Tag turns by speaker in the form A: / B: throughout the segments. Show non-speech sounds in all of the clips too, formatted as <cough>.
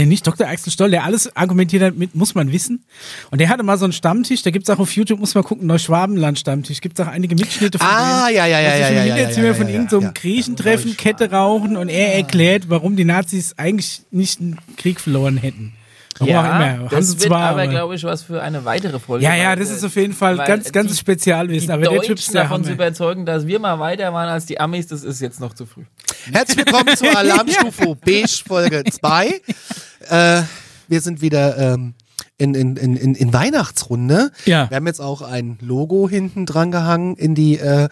A: Den nicht? Dr. Axel Stoll, der alles argumentiert hat mit, muss man wissen. Und der hatte mal so einen Stammtisch, da gibt's auch auf YouTube, muss man gucken, Neuschwabenland-Stammtisch. Gibt's auch einige Mitschnitte von
B: Ah,
A: denen,
B: ja, ja, ja, ja, ja, ja, ja,
A: von
B: ja,
A: irgendeinem
B: ja.
A: Griechentreffen Kette rauchen und er erklärt, warum die Nazis eigentlich nicht einen Krieg verloren hätten. Warum auch immer. Haben
C: das
A: sie
C: wird
A: zwar,
C: aber, glaube ich, was für eine weitere Folge.
A: Ja, ja, das ist auf jeden Fall ganz, ganz Spezialwissen. Aber der Typ ist der
C: davon zu überzeugen, dass wir mal weiter waren als die Amis, das ist jetzt noch zu früh.
B: Herzlich willkommen zur <laughs> Alarmstufe Beige Folge 2. Äh, wir sind wieder ähm, in, in, in, in, Weihnachtsrunde.
A: Ja.
B: Wir haben jetzt auch ein Logo hinten dran gehangen in die äh,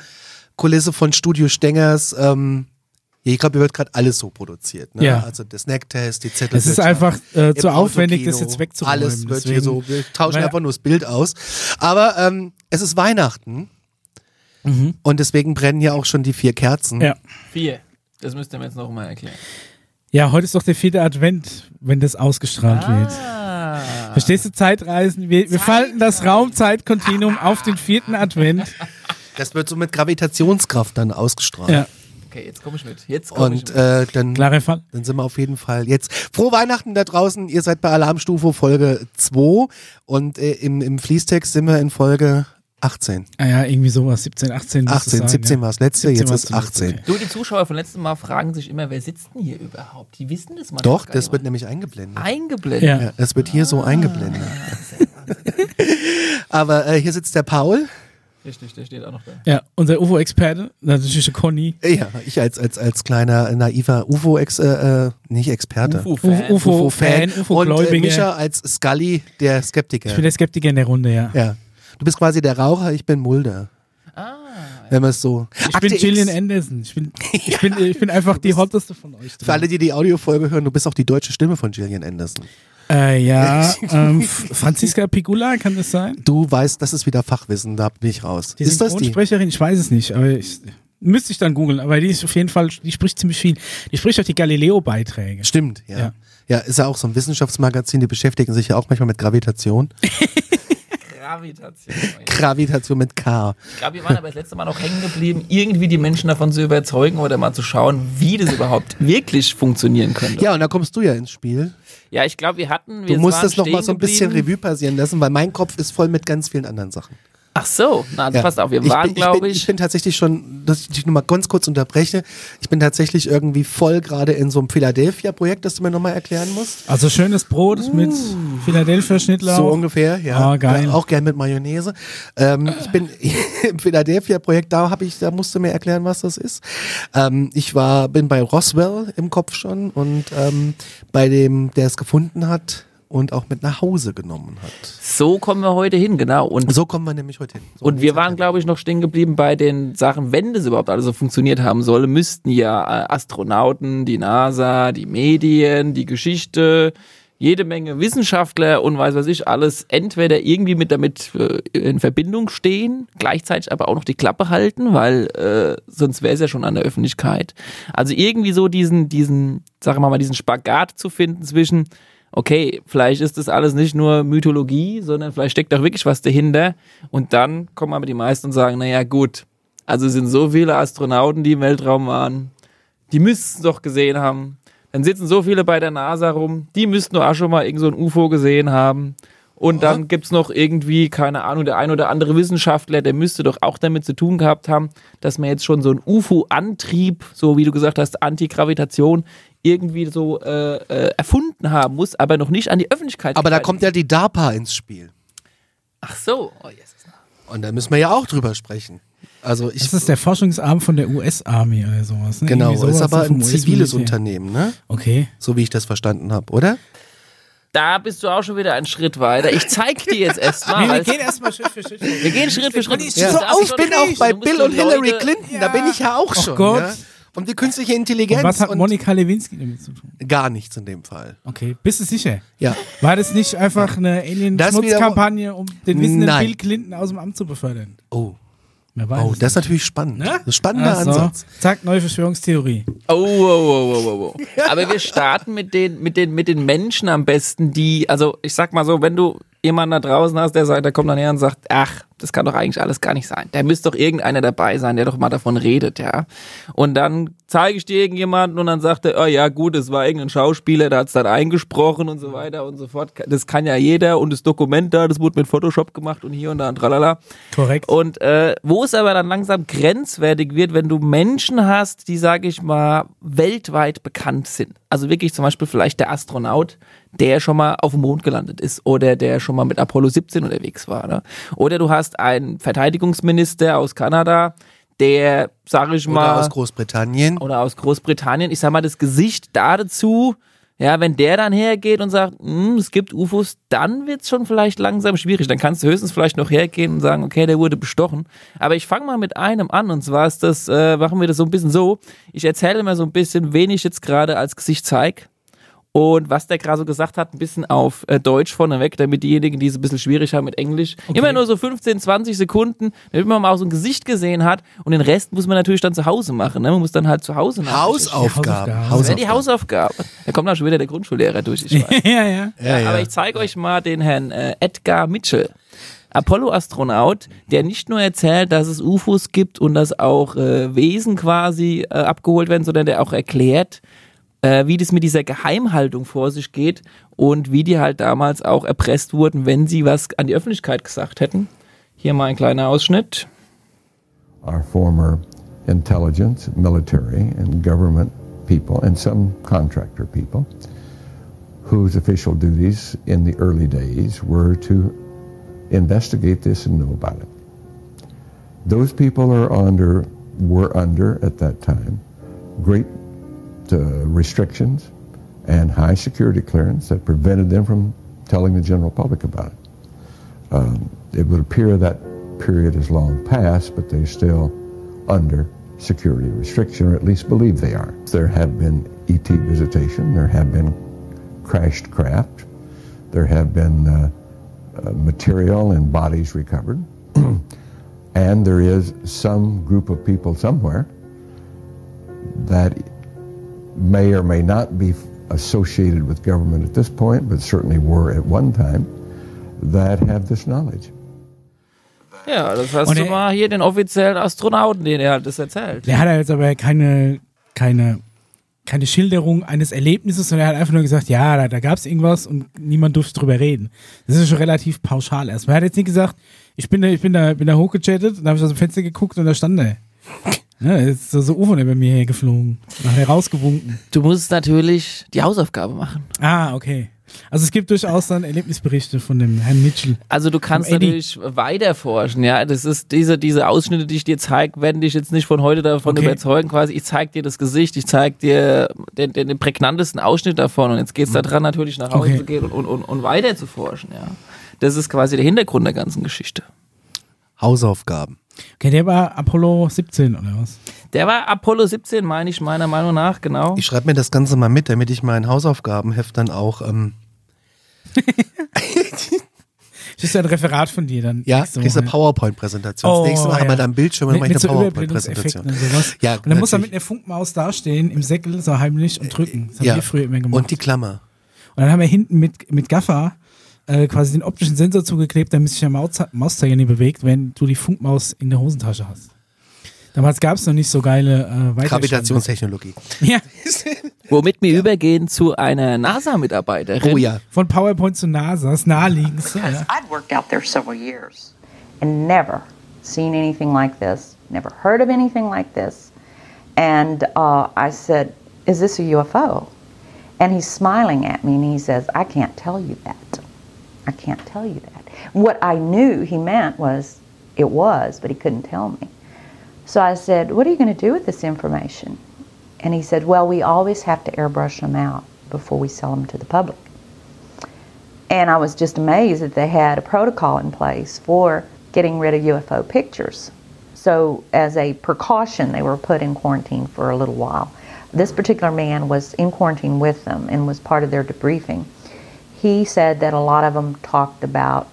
B: Kulisse von Studio Stengers. Ähm, ja, ich glaube, hier wird gerade alles so produziert. Ne?
A: Ja.
B: Also der Snacktest, die Zettel.
A: Es ist einfach äh, zu aufwendig, das jetzt wegzuräumen.
B: Alles wird hier so, wir tauschen einfach nur das Bild aus. Aber ähm, es ist Weihnachten. Und deswegen brennen hier auch schon die vier Kerzen.
A: Mhm. Ja.
C: Vier. Das müsst ihr mir jetzt noch mal erklären.
A: ja, heute ist doch der vierte Advent, wenn das ausgestrahlt wird.
C: Ah.
A: Verstehst du, Zeitreisen? Wir, wir falten das Raumzeitkontinuum auf den vierten Advent.
B: Das wird so mit Gravitationskraft dann ausgestrahlt.
A: Ja,
C: Okay, jetzt komme ich mit. Jetzt komme ich
B: Und
C: mit.
B: äh, dann,
A: klarer Fall.
B: dann sind wir auf jeden Fall jetzt. Frohe Weihnachten da draußen. Ihr seid bei Alarmstufe Folge 2 und äh, im, im Fließtext sind wir in Folge 18.
A: Ah ja, irgendwie sowas. 17, 18. müsste es
B: 18,
A: sein,
B: 17
A: ja.
B: war das letzte,
A: 17
B: jetzt ist
A: zuletzt,
B: 18.
A: okay.
C: Du, die Zuschauer von letztem Mal fragen sich immer, wer sitzt denn hier überhaupt? Die wissen das mal.
B: Doch, das wird nämlich eingeblendet.
C: eingeblendet.
A: Ja.
B: Ja, das wird hier so eingeblendet. <laughs> Aber äh, hier sitzt der Paul.
C: Richtig, der steht auch noch da.
A: Ja, unser UFO-Experte, natürlich der Conny.
B: Ja, ich als, als, als kleiner naiver UFO-Ex, äh, äh, nicht Experte.
C: UFO-Fan.
A: UFO-Fan,
B: und äh. Mischa als Scully, der Skeptiker.
A: Ich bin der Skeptiker in der Runde, ja.
B: ja. Du bist quasi der Raucher, ich bin Mulder.
C: Ah,
B: Wenn man es so.
A: Ich bin Gillian Anderson. Ich bin, ich bin, ich bin <laughs> einfach die hotteste von euch.
B: Für alle, die die Audiofolge hören, du bist auch die deutsche Stimme von Gillian Anderson.
A: Äh, ja, <laughs> ähm, Franziska Pigula, kann das sein?
B: Du weißt, das ist wieder Fachwissen, da bin ich raus.
A: Die
B: ist das die?
A: Synchronsprecherin? Ich weiß es nicht, aber ich, müsste ich dann googeln. Aber die ist auf jeden Fall, die spricht ziemlich viel. Die spricht auch die Galileo-Beiträge.
B: Stimmt, ja.
A: Ja.
B: ja. ist ja auch so ein Wissenschaftsmagazin, die beschäftigen sich ja auch manchmal mit Gravitation. <laughs>
C: Gravitation.
B: Gravitation mit K.
C: Ich glaube, wir waren aber das letzte Mal noch hängen geblieben, irgendwie die Menschen davon zu überzeugen oder mal zu schauen, wie das überhaupt wirklich funktionieren könnte.
B: Ja, und da kommst du ja ins Spiel.
C: Ja, ich glaube, wir hatten.
B: Du
C: Wir
B: musst
C: waren
B: das noch mal
C: stehen
B: so ein bisschen. Revue passieren lassen, weil mein Kopf ist voll mit ganz vielen anderen Sachen.
C: Ach so, na, also
B: Ja.
C: passt auf, wir
B: Ich
C: waren,
B: bin-
C: glaube ich.
B: Ich bin tatsächlich schon, dass ich dich nur mal ganz kurz unterbreche, ich bin tatsächlich irgendwie voll gerade in so einem Philadelphia-Projekt, das du mir nochmal erklären musst.
A: Also schönes Brot mit Philadelphia Schnittlauch.
B: So ungefähr, ja.
A: Ah, geil.
B: Ja, auch gern mit Mayonnaise. Ähm, ich bin <laughs> im Philadelphia-Projekt, da habe ich, da musst du mir erklären, was das ist. Ähm, ich war, bin bei Roswell im Kopf schon und ähm, bei dem, der es gefunden hat und auch mit nach Hause genommen hat.
C: So kommen wir heute hin, genau. Und,
B: So kommen wir nämlich heute hin. So
C: und wir waren, glaube ich, noch stehen geblieben bei den Sachen, wenn das überhaupt alles so funktioniert haben soll, müssten ja äh, Astronauten, die NASA, die Medien, die Geschichte, jede Menge Wissenschaftler und weiß was ich, alles entweder irgendwie mit damit äh, in Verbindung stehen, gleichzeitig aber auch noch die Klappe halten, weil äh, sonst wäre es ja schon an der Öffentlichkeit. Also irgendwie so diesen, diesen, sagen wir mal, diesen Spagat zu finden zwischen, okay, vielleicht ist das alles nicht nur Mythologie, sondern vielleicht steckt auch wirklich was dahinter. Und dann kommen aber die meisten und sagen, naja gut, also es sind so viele Astronauten, die im Weltraum waren, die müssten es doch gesehen haben. Dann sitzen so viele bei der NASA rum, die müssten doch auch schon mal irgend so ein UFO gesehen haben. Und dann gibt's noch irgendwie, keine Ahnung, der ein oder andere Wissenschaftler, der müsste doch auch damit zu tun gehabt haben, dass man jetzt schon so ein UFO-Antrieb, so wie du gesagt hast, Antigravitation, irgendwie so äh, äh, erfunden haben muss, aber noch nicht an die Öffentlichkeit.
B: Aber da kommt ja die DARPA ins Spiel.
C: Ach so. Oh, yes.
B: Und da müssen wir ja auch drüber sprechen. Also ich,
A: Das ist der Forschungsarm von der US-Army oder sowas. Ne?
B: genau,
A: sowas
B: ist aber ein ziviles. Unternehmen, ne?
A: Okay.
B: So wie ich das verstanden habe, oder?
C: Da bist du auch schon wieder einen Schritt weiter. Ich zeig dir jetzt erstmal. <laughs>
A: Wir gehen erstmal Schritt für Schritt.
C: wir gehen Schritt für Schritt.
B: Ja.
C: Du
B: So, ich
C: schon
B: bin auch bei Bill und Hillary
C: Leute-
B: Clinton, da bin ich ja auch
A: Oh
B: schon.
A: Gott.
B: Ja? Und die künstliche Intelligenz.
A: Und was hat
B: und
A: Monika Lewinsky damit zu tun?
B: Gar nichts in dem Fall.
A: Okay, bist du sicher?
B: Ja.
A: War das nicht einfach eine Alien-Schmutzkampagne, um den wissenden
B: Nein.
A: Bill Clinton aus dem Amt zu befördern?
B: Oh,
A: Wer weiß
B: oh das ist natürlich spannend.
A: Ne?
B: Das ist ein spannender
A: so.
B: Ansatz.
A: Zack, neue Verschwörungstheorie.
C: Oh, oh, oh, oh, oh, oh. <laughs> Aber wir starten mit den, mit, den, mit den Menschen am besten, die, also ich sag mal so, wenn du jemanden da draußen hast, der sagt, der kommt dann her und sagt, ach, das kann doch eigentlich alles gar nicht sein. Da müsste doch irgendeiner dabei sein, der doch mal davon redet, ja. Und dann zeige ich dir irgendjemanden und dann sagt er, oh ja, gut, es war irgendein Schauspieler, der hat es dann eingesprochen und so weiter und so fort. Das kann ja jeder und das Dokument da, das wurde mit Photoshop gemacht und hier und da und tralala.
A: Korrekt.
C: Und äh, wo es aber dann langsam grenzwertig wird, wenn du Menschen hast, die, sage ich mal, weltweit bekannt sind. Also wirklich zum Beispiel vielleicht der Astronaut, der schon mal auf dem Mond gelandet ist oder der schon mal mit Apollo 17 unterwegs war. Ne? Oder du hast einen Verteidigungsminister aus Kanada, der, sage ich mal,
B: Oder aus Großbritannien.
C: oder aus Großbritannien, ich sag mal, das Gesicht da dazu, ja, wenn der dann hergeht und sagt, "Hm, es gibt UFOs, dann wird's schon vielleicht langsam schwierig. Dann kannst du höchstens vielleicht noch hergehen und sagen, okay, der wurde bestochen. Aber ich fange mal mit einem an und zwar ist das, äh, machen wir das so ein bisschen so. Ich erzähle immer so ein bisschen, wen ich jetzt gerade als Gesicht zeig. Und was der gerade so gesagt hat, ein bisschen auf äh, Deutsch vorneweg, damit diejenigen, die es ein bisschen schwierig haben mit Englisch, immer nur so 15, 20 Sekunden, damit man mal auch so ein Gesicht gesehen hat. Und den Rest muss man natürlich dann zu Hause machen. Ne? Man muss dann halt zu Hause nach.
B: Hausaufgaben.
A: Hausaufgaben.
C: Das wäre die Hausaufgabe. Da kommt dann schon wieder der Grundschullehrer durch, ich <laughs> weiß.
A: ja, ja.
B: Ja, ja.
C: Aber ich zeige euch mal den Herrn äh, Edgar Mitchell. Apollo-Astronaut, der nicht nur erzählt, dass es UFOs gibt und dass auch äh, Wesen quasi äh, abgeholt werden, sondern der auch erklärt, äh, wie das mit dieser Geheimhaltung vor sich geht und wie die halt damals auch erpresst wurden, wenn sie was an die Öffentlichkeit gesagt hätten. Hier mal ein kleiner Ausschnitt.
D: our former intelligence, military, and government people, and some contractor people, whose official duties in the early days were to investigate this and know about it. Those people are under, were under at that time, great uh, restrictions and high security clearance that prevented them from telling the general public about it. Um, it would appear that period is long past, but they're still under security restriction, or at least believe they are. There have been ET visitation, there have been crashed craft, there have been uh, uh, material and bodies recovered, <clears throat> and there is some group of people somewhere that may or may not be associated with government at this point, but certainly were at one time, that have this knowledge.
C: Ja, das hast
A: Und
C: du
A: er-
C: mal hier den offiziellen Astronauten, den er halt das erzählt.
A: Der hat jetzt aber keine, keine, keine Schilderung eines Erlebnisses, sondern er hat einfach nur gesagt, ja, da, da gab es irgendwas und niemand durfte drüber reden. Das ist schon relativ pauschal erstmal. Er hat jetzt nicht gesagt, ich bin da, ich bin da, bin da hochgechattet und da habe ich aus dem Fenster geguckt und da stand er. Ja, jetzt ist so, so UFO über mir hergeflogen. Dann hat er rausgewunken.
C: Du musst natürlich die Hausaufgabe machen.
A: Ah, okay. Also es gibt durchaus dann Erlebnisberichte von dem Herrn Mitchell.
C: Also du kannst natürlich weiter forschen, ja. Das ist diese, diese Ausschnitte, die ich dir zeige, werden dich jetzt nicht von heute davon
A: Okay.
C: überzeugen. Quasi, ich zeige dir das Gesicht, ich zeige dir den, den, den prägnantesten Ausschnitt davon und jetzt geht's da dran, natürlich nach Hause
A: Okay.
C: zu gehen und, und, und, und weiter zu forschen, ja. Das ist quasi der Hintergrund der ganzen Geschichte.
B: Hausaufgaben.
A: Okay, der war Apollo 17 oder was?
C: Der war Apollo 17, meine ich, meiner Meinung nach, genau.
B: Ich schreibe mir das Ganze mal mit, damit ich mein Hausaufgabenheft dann auch, ähm, <laughs>
A: Das ist ja ein Referat von dir dann.
B: ja,
A: nächste
B: kriegst eine
A: Woche.
B: PowerPoint-Präsentation.
A: Oh,
B: das nächste Mal haben wir
A: ja.
B: da ein Bildschirm und
A: mit,
B: mache ich eine PowerPoint-Präsentation.
A: Und sowas.
B: Ja,
A: und dann muss er mit einer Funkmaus dastehen, im Säckel, so heimlich und drücken. Das haben
B: Ja.
A: wir früher immer gemacht.
B: Und die Klammer.
A: Und dann haben wir hinten mit, mit Gaffer äh, quasi den optischen Sensor zugeklebt, damit sich der Maus Mauszeiger nie bewegt, wenn du die Funkmaus in der Hosentasche hast. Damals gab es noch nicht so geile äh.
B: Gravitationstechnologie. <laughs>
A: Ja,
C: Womit wir übergehen zu einer NASA-Mitarbeiterin.
B: Oh ja.
A: von PowerPoint zu NASA, das naheliegendste. Ja.
E: I'd worked out there several years and never seen anything like this, never heard of anything like this. And uh, I said, Is this a UFO? And he's smiling at me and he says, I can't tell you that. I can't tell you that. What I knew he meant was it was, but he couldn't tell me. So I said, What are you going to do with this information? And he said, Well, we always have to airbrush them out before we sell them to the public. And I was just amazed that they had a protocol in place for getting rid of UFO pictures. So, as a precaution, they were put in quarantine for a little while. This particular man was in quarantine with them and was part of their debriefing. He said that a lot of them talked about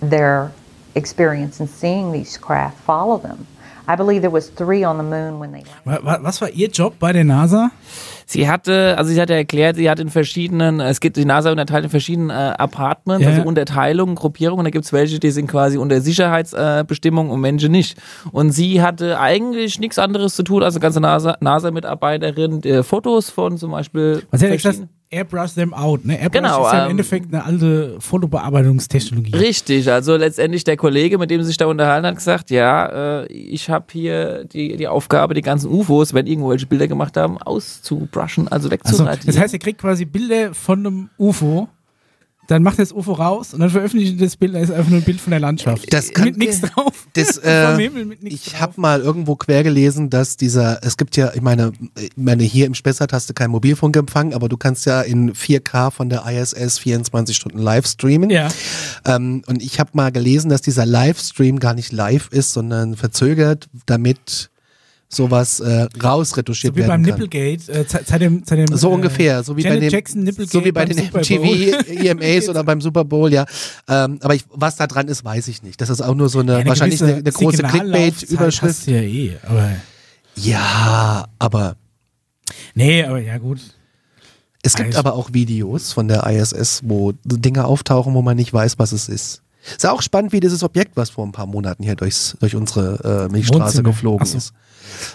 E: their experience in seeing these craft follow them. I believe there was three on the moon when they
A: Was war Ihr Job bei der NASA?
C: Sie hatte, also sie hatte erklärt, sie hat in verschiedenen, es gibt die NASA unterteilt in verschiedenen äh, Apartments,
A: Ja,
C: also. Unterteilungen, Gruppierungen. Da gibt es welche, die sind quasi unter Sicherheitsbestimmungen äh, und manche nicht. Und sie hatte eigentlich nichts anderes zu tun als eine ganze NASA- NASA-Mitarbeiterin, äh, Fotos von zum Beispiel.
A: Was hätte ich? Airbrush them out. Ne? Airbrush
C: Genau,
A: ist ja im
C: ähm,
A: Endeffekt eine alte Fotobearbeitungstechnologie.
C: Richtig, also letztendlich der Kollege, mit dem sie sich da unterhalten hat, gesagt, ja, äh, ich habe hier die, die Aufgabe, die ganzen UFOs, wenn irgendwelche Bilder gemacht haben, auszubrushen, also
A: Also,
C: wegzuradieren.
A: das heißt, ihr kriegt quasi Bilder von einem UFO, dann macht das UFO raus und dann veröffentlicht ihr das Bild, da ist einfach nur ein Bild von der Landschaft.
B: Das kann-
A: mit nichts drauf.
B: Das, <laughs> äh, ich habe mal irgendwo quer gelesen, dass dieser, es gibt ja, ich meine, ich meine hier im Spessart hast du keinen Mobilfunkempfang, aber du kannst ja in 4K von der ISS 24 Stunden live streamen.
A: Ja.
B: Ähm, und ich habe mal gelesen, dass dieser Livestream gar nicht live ist, sondern verzögert, damit sowas äh, rausretuschiert
A: So wie beim
B: werden kann.
A: Nipplegate, äh, seit dem, seit dem,
B: So
A: äh,
B: ungefähr, so wie bei
A: Janet
B: den,
A: Jackson Nipplegate
B: so wie bei den. MTV EMAs <laughs> oder beim Super Bowl, ja. Ähm, aber ich, was da dran ist, weiß ich nicht. Das ist auch nur so eine,
A: Ja, eine
B: wahrscheinlich eine, eine große Clickbait-Überschrift.
A: Ja, eh, aber
B: Ja, aber
A: nee, aber ja gut.
B: es gibt
A: Weiß-
B: aber auch Videos von der ISS, wo Dinge auftauchen, wo man nicht weiß, was es ist. Ist ja auch spannend, wie dieses Objekt, was vor ein paar Monaten hier durchs, durch unsere äh, Milchstraße
A: Wohnzimmer.
B: geflogen
A: so.
B: ist.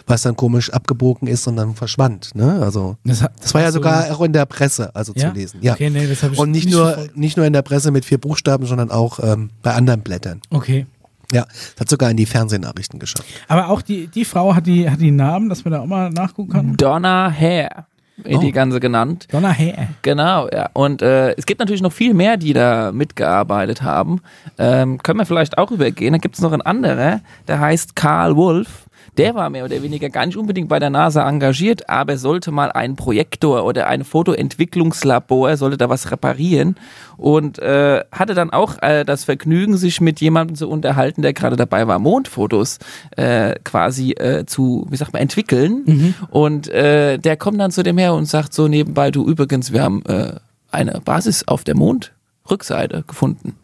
B: Was dann komisch abgebogen ist und dann verschwand. Ne? Also
A: Das, hat-
B: das war ja sogar auch in der Presse, also
A: Ja?
B: zu lesen. Ja.
A: Okay, nee, das hab ich
B: und nicht
A: nicht
B: nur,
A: verfolgt.
B: nicht nur in der Presse mit vier Buchstaben, sondern auch ähm, bei anderen Blättern.
A: Okay.
B: Ja, das hat sogar in die Fernsehnachrichten geschafft.
A: Aber auch die, die Frau hat die, hat die Namen, dass man da auch mal nachgucken kann.
C: Donna Hare,
B: Oh.
C: die ganze genannt.
A: Donna Hare.
C: Genau, ja. Und äh, es gibt natürlich noch viel mehr, die da mitgearbeitet haben. Ähm, können wir vielleicht auch übergehen. Da gibt es noch einen anderer, der heißt Karl Wolf. Der war mehr oder weniger gar nicht unbedingt bei der NASA engagiert, aber sollte mal einen Projektor oder ein Fotoentwicklungslabor, sollte da was reparieren und äh, hatte dann auch äh, das Vergnügen, sich mit jemandem zu unterhalten, der gerade dabei war, Mondfotos äh, quasi äh, zu, wie sagt man, entwickeln. Und äh, der kommt dann zu dem her und sagt so nebenbei, du übrigens, wir haben äh, eine Basis auf der Mondrückseite gefunden.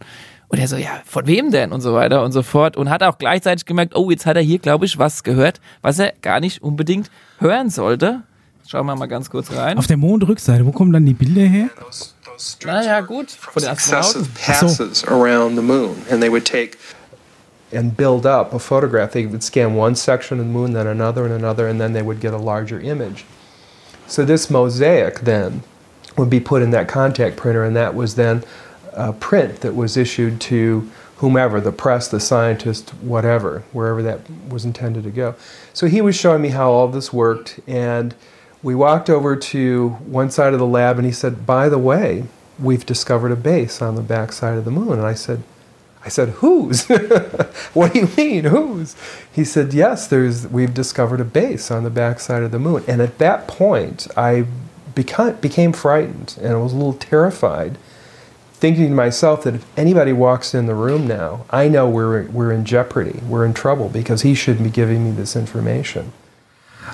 C: Und er so, ja, von wem denn? Und so weiter und so fort. Und hat auch gleichzeitig gemerkt, oh, jetzt hat er hier, glaube ich, was gehört, was er gar nicht unbedingt hören sollte. Schauen wir mal ganz kurz rein.
A: Auf der Mondrückseite, wo kommen dann die Bilder her?
C: Naja, gut, von den Astronauten.
F: passes around the moon, and they would take and build up a photograph. They would scan one section of the moon, then another and another, and then they would get a larger image. So this mosaic then would be put in that contact printer, and that was then a print that was issued to whomever, the press, the scientist, whatever, wherever that was intended to go. So he was showing me how all this worked, and we walked over to one side of the lab, and he said, "By the way, we've discovered a base on the back side of the moon." And I said, I said, "Whose? <laughs> what do you mean, whose?" He said, "Yes, there's. We've discovered a base on the backside of the moon." And at that point, I became frightened, and I was a little terrified, thinking to myself that if anybody walks in the room now, I know we're we're in jeopardy. We're in trouble because he shouldn't be giving me this information.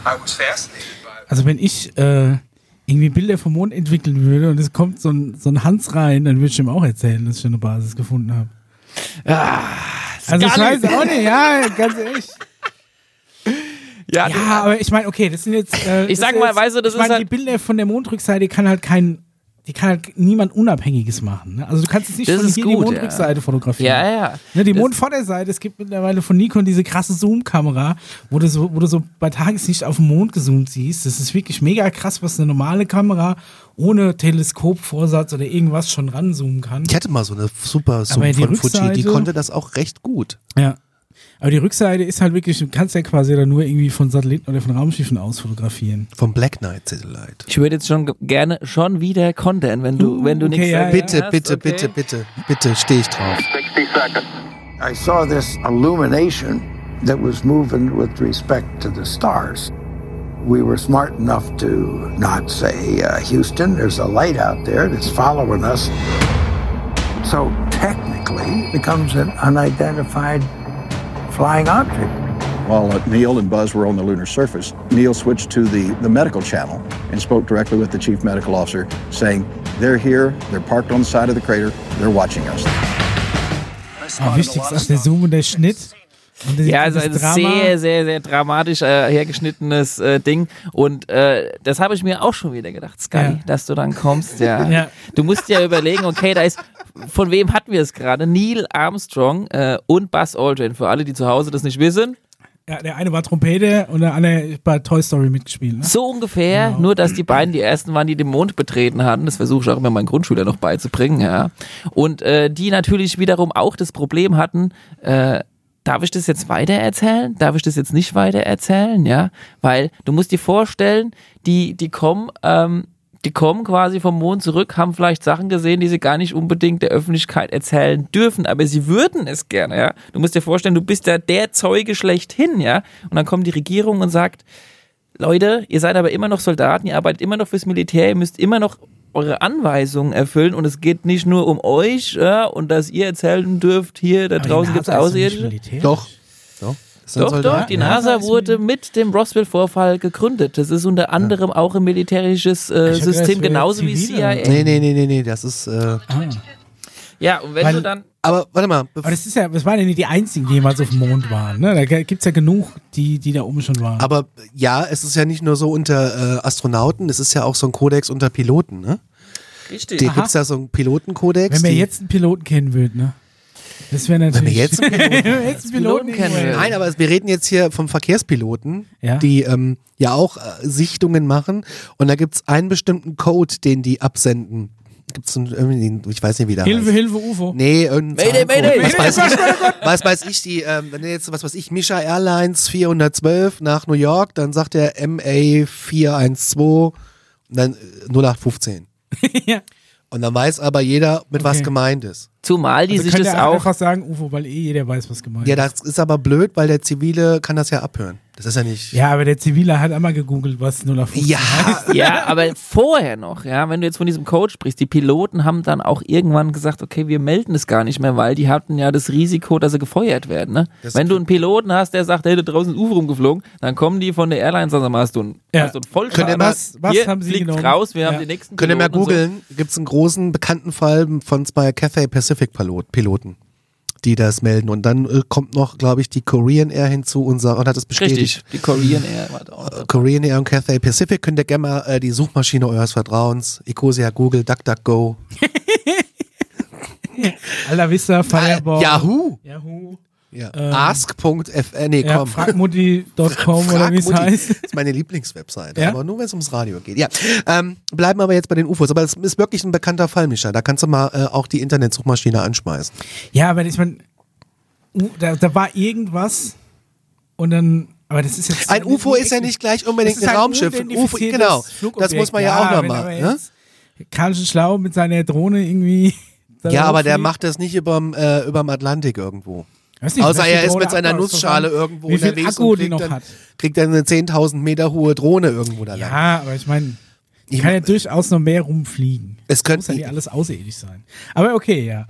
F: I was fascinated by.
A: Also wenn ich äh, irgendwie Bilder vom Mond entwickeln würde und es kommt so ein, so ein Hans rein, dann würde ich ihm auch erzählen, dass ich eine Basis gefunden habe. also ich weiß auch nicht, ja, ganz ehrlich.
C: ja,
A: Ja, aber ich meine, okay, das sind jetzt. Äh,
C: Ich sag mal,
A: jetzt,
C: weißt du, das
A: ich meine,
C: ist
A: die
C: halt-
A: Bilder von der Mondrückseite kann halt kein, die kann halt niemand Unabhängiges machen. Ne? Also du kannst jetzt nicht
C: Das
A: von hier
C: gut,
A: die Mondrückseite fotografieren.
C: ja, ja.
A: Ne, die Mondvorderseite, es gibt mittlerweile von Nikon diese krasse Zoom-Kamera, wo du so, wo du so bei Tageslicht auf den Mond gezoomt siehst. Das ist wirklich mega krass, was eine normale Kamera ohne Teleskopvorsatz oder irgendwas schon ranzoomen kann.
B: Ich hatte mal so eine super Zoom von Fuji, die konnte das auch recht gut.
A: Ja. Aber die Rückseite ist halt wirklich, du kannst ja quasi dann nur irgendwie von Satelliten oder von Raumschiffen aus fotografieren.
B: Vom Black Knight Satellite.
C: Ich würde jetzt schon ge- gerne schon wieder kontern, wenn du,
A: Uh,
C: wenn du
A: okay,
C: nichts
A: ja,
C: dagegen
B: Bitte,
C: hast,
B: bitte,
C: okay?
B: bitte, bitte, bitte, stehe ich drauf.
G: I saw this illumination that was moving with respect to the stars. We were smart enough to not say, uh, Houston, there's a light out there that's following us. So technically, it becomes an unidentified flying object.
H: While uh, Neil and Buzz were on the lunar surface, Neil switched to the, the medical channel and spoke directly with the chief medical officer, saying, They're here, they're parked on the side of the crater, they're watching us.
A: Ah, wichtig ist auch der Zoom und der Schnitt.
C: Ja, also ein
A: Drama-
C: sehr, sehr, sehr dramatisch äh, hergeschnittenes äh, Ding. Und äh, das habe ich mir auch schon wieder gedacht, Sky,
A: Ja.
C: dass du dann kommst. Ja. <laughs>
A: Ja.
C: Du musst ja überlegen, okay, da ist, von wem hatten wir es gerade? Neil Armstrong äh, und Buzz Aldrin. Für alle, die zu Hause das nicht wissen.
A: Ja, der eine war Trompete und der andere bei Toy Story mitgespielt. Ne?
C: So ungefähr,
A: Genau.
C: nur dass die beiden die ersten waren, die den Mond betreten hatten. Das versuche ich auch immer meinen Grundschüler noch beizubringen, ja. Und äh, die natürlich wiederum auch das Problem hatten, äh, darf ich das jetzt weitererzählen? Darf ich das jetzt nicht weitererzählen? Ja, weil du musst dir vorstellen, die, die kommen, ähm, die kommen quasi vom Mond zurück, haben vielleicht Sachen gesehen, die sie gar nicht unbedingt der Öffentlichkeit erzählen dürfen, aber sie würden es gerne, ja. Du musst dir vorstellen, du bist ja der Zeuge schlechthin, ja. Und dann kommt die Regierung und sagt, Leute, ihr seid aber immer noch Soldaten, ihr arbeitet immer noch fürs Militär, ihr müsst immer noch eure Anweisungen erfüllen und es geht nicht nur um euch ja, und dass ihr erzählen dürft, hier da
A: Aber
C: draußen gibt es Außerirdische.
B: Doch. Doch.
C: Doch, doch, die NASA wurde mit dem Roswell-Vorfall gegründet. Das ist unter anderem auch ein militärisches äh, System, genauso wie. CIA.
B: Nee, nee, nee, nee, nee, das ist. Äh,
C: Ja, und wenn
A: Weil-
C: du dann.
B: aber warte mal.
A: Aber das ist ja, das waren ja nicht die einzigen, die jemals auf dem Mond waren. Ne? Da gibt es ja genug, die, die da oben schon waren.
B: Aber ja, es ist ja nicht nur so unter äh, Astronauten, es ist ja auch so ein Kodex unter Piloten, ne?
C: Richtig.
B: Da gibt es ja so einen Pilotenkodex.
A: Wenn wir
B: die-
A: jetzt einen Piloten kennen würden, ne? Das wäre natürlich. <laughs>
B: Wenn wir jetzt einen Piloten
A: jetzt einen
C: Piloten kennen.
B: Nein, aber wir reden jetzt hier vom Verkehrspiloten,
A: Ja.
B: die ähm, ja auch äh, Sichtungen machen. Und da gibt es einen bestimmten Code, den die absenden. Gibt es irgendwie, ich weiß nicht, wie der
A: Hilfe,
B: heißt.
A: Hilfe, UFO.
B: Nee, irgendein
C: Mayday. Mayday.
B: Was weiß ich, was weiß ich, die, ähm, wenn jetzt, was weiß ich, Misha Airlines 412 nach New York, dann sagt er MA 412 und dann äh, 0815. <laughs>
A: ja.
B: Und dann weiß aber jeder, mit was
A: Okay.
B: gemeint ist.
C: Zumal die
A: Also
C: sich
A: kann
C: das
A: ja
C: auch.
A: einfach sagen UFO, weil eh jeder weiß, was gemeint
B: Ja,
A: ist.
B: das ist aber blöd, weil der Zivile kann das ja abhören. Das ist ja nicht.
A: Ja, aber der Zivile hat einmal gegoogelt, was 0 auf 15
B: Ja,
A: heißt. <laughs>
C: Ja, aber vorher noch, ja, wenn du jetzt von diesem Code sprichst, die Piloten haben dann auch irgendwann gesagt, okay, wir melden es gar nicht mehr, weil die hatten ja das Risiko, dass sie gefeuert werden. Ne? Wenn du einen Piloten hast, der sagt, hey, da draußen ein UFO rumgeflogen, dann kommen die von der Airline und sagen, hast du einen,
A: Ja.
C: hast du einen Vollschaden.
B: Könnt ihr
A: Was, was
C: Hier
A: haben sie
C: fliegt
A: genommen?
C: raus, wir haben
A: Ja.
C: den nächsten
B: Könnt ihr mal
C: Piloten und so.
B: googeln, gibt es einen großen bekannten Fall von zwei Cathay Pacific Pilot, Piloten, die das melden. Und dann äh, kommt noch, glaube ich, die Korean Air hinzu und, sagt, und hat es bestätigt.
C: Richtig, die Korean Air
B: Äh. Korean Air und Cathay Pacific könnt ihr gerne mal äh, die Suchmaschine eures Vertrauens, Ecosia, Google, DuckDuckGo, <laughs> <laughs>
A: Alter Vista, Fireball.
B: Yahoo,
A: Yahoo.
B: Ja.
A: Ähm,
B: ask.fr, nee,
A: Ja,
B: komm.
A: fragmutti.com oder wie es heißt.
B: Das <laughs> ist meine Lieblingswebseite,
A: Ja?
B: aber nur wenn es ums Radio geht. Ja, ähm, bleiben aber jetzt bei den UFOs. Aber das ist wirklich ein bekannter Fall, Micha. Da kannst du mal äh, auch die Internetsuchmaschine anschmeißen.
A: Ja, aber ich meine, da, da war irgendwas und dann, aber das ist jetzt.
B: Ein UFO ist ja nicht gleich unbedingt ein Raumschiff. Ein UFO, genau. Das muss man ja, auch noch
A: wenn
B: mal.
A: aber
B: Ne?
A: Karl Schlau mit seiner Drohne irgendwie. <laughs>
B: Ja, aber der macht das nicht überm, äh, überm Atlantik irgendwo.
A: Nicht,
B: Außer
A: die
B: er ist mit seiner Nussschale irgendwo
A: wie viel
B: unterwegs
A: Akku
B: und
A: die
B: kriegt
A: noch
B: dann,
A: hat.
B: kriegt dann eine 10.000 Meter hohe Drohne irgendwo da lang.
A: Ja, aber ich meine,
B: Ich
A: kann ja durchaus noch mehr rumfliegen.
B: Es
A: Muss
B: könnte
A: ja nicht alles außerirdisch sein. Aber okay, ja.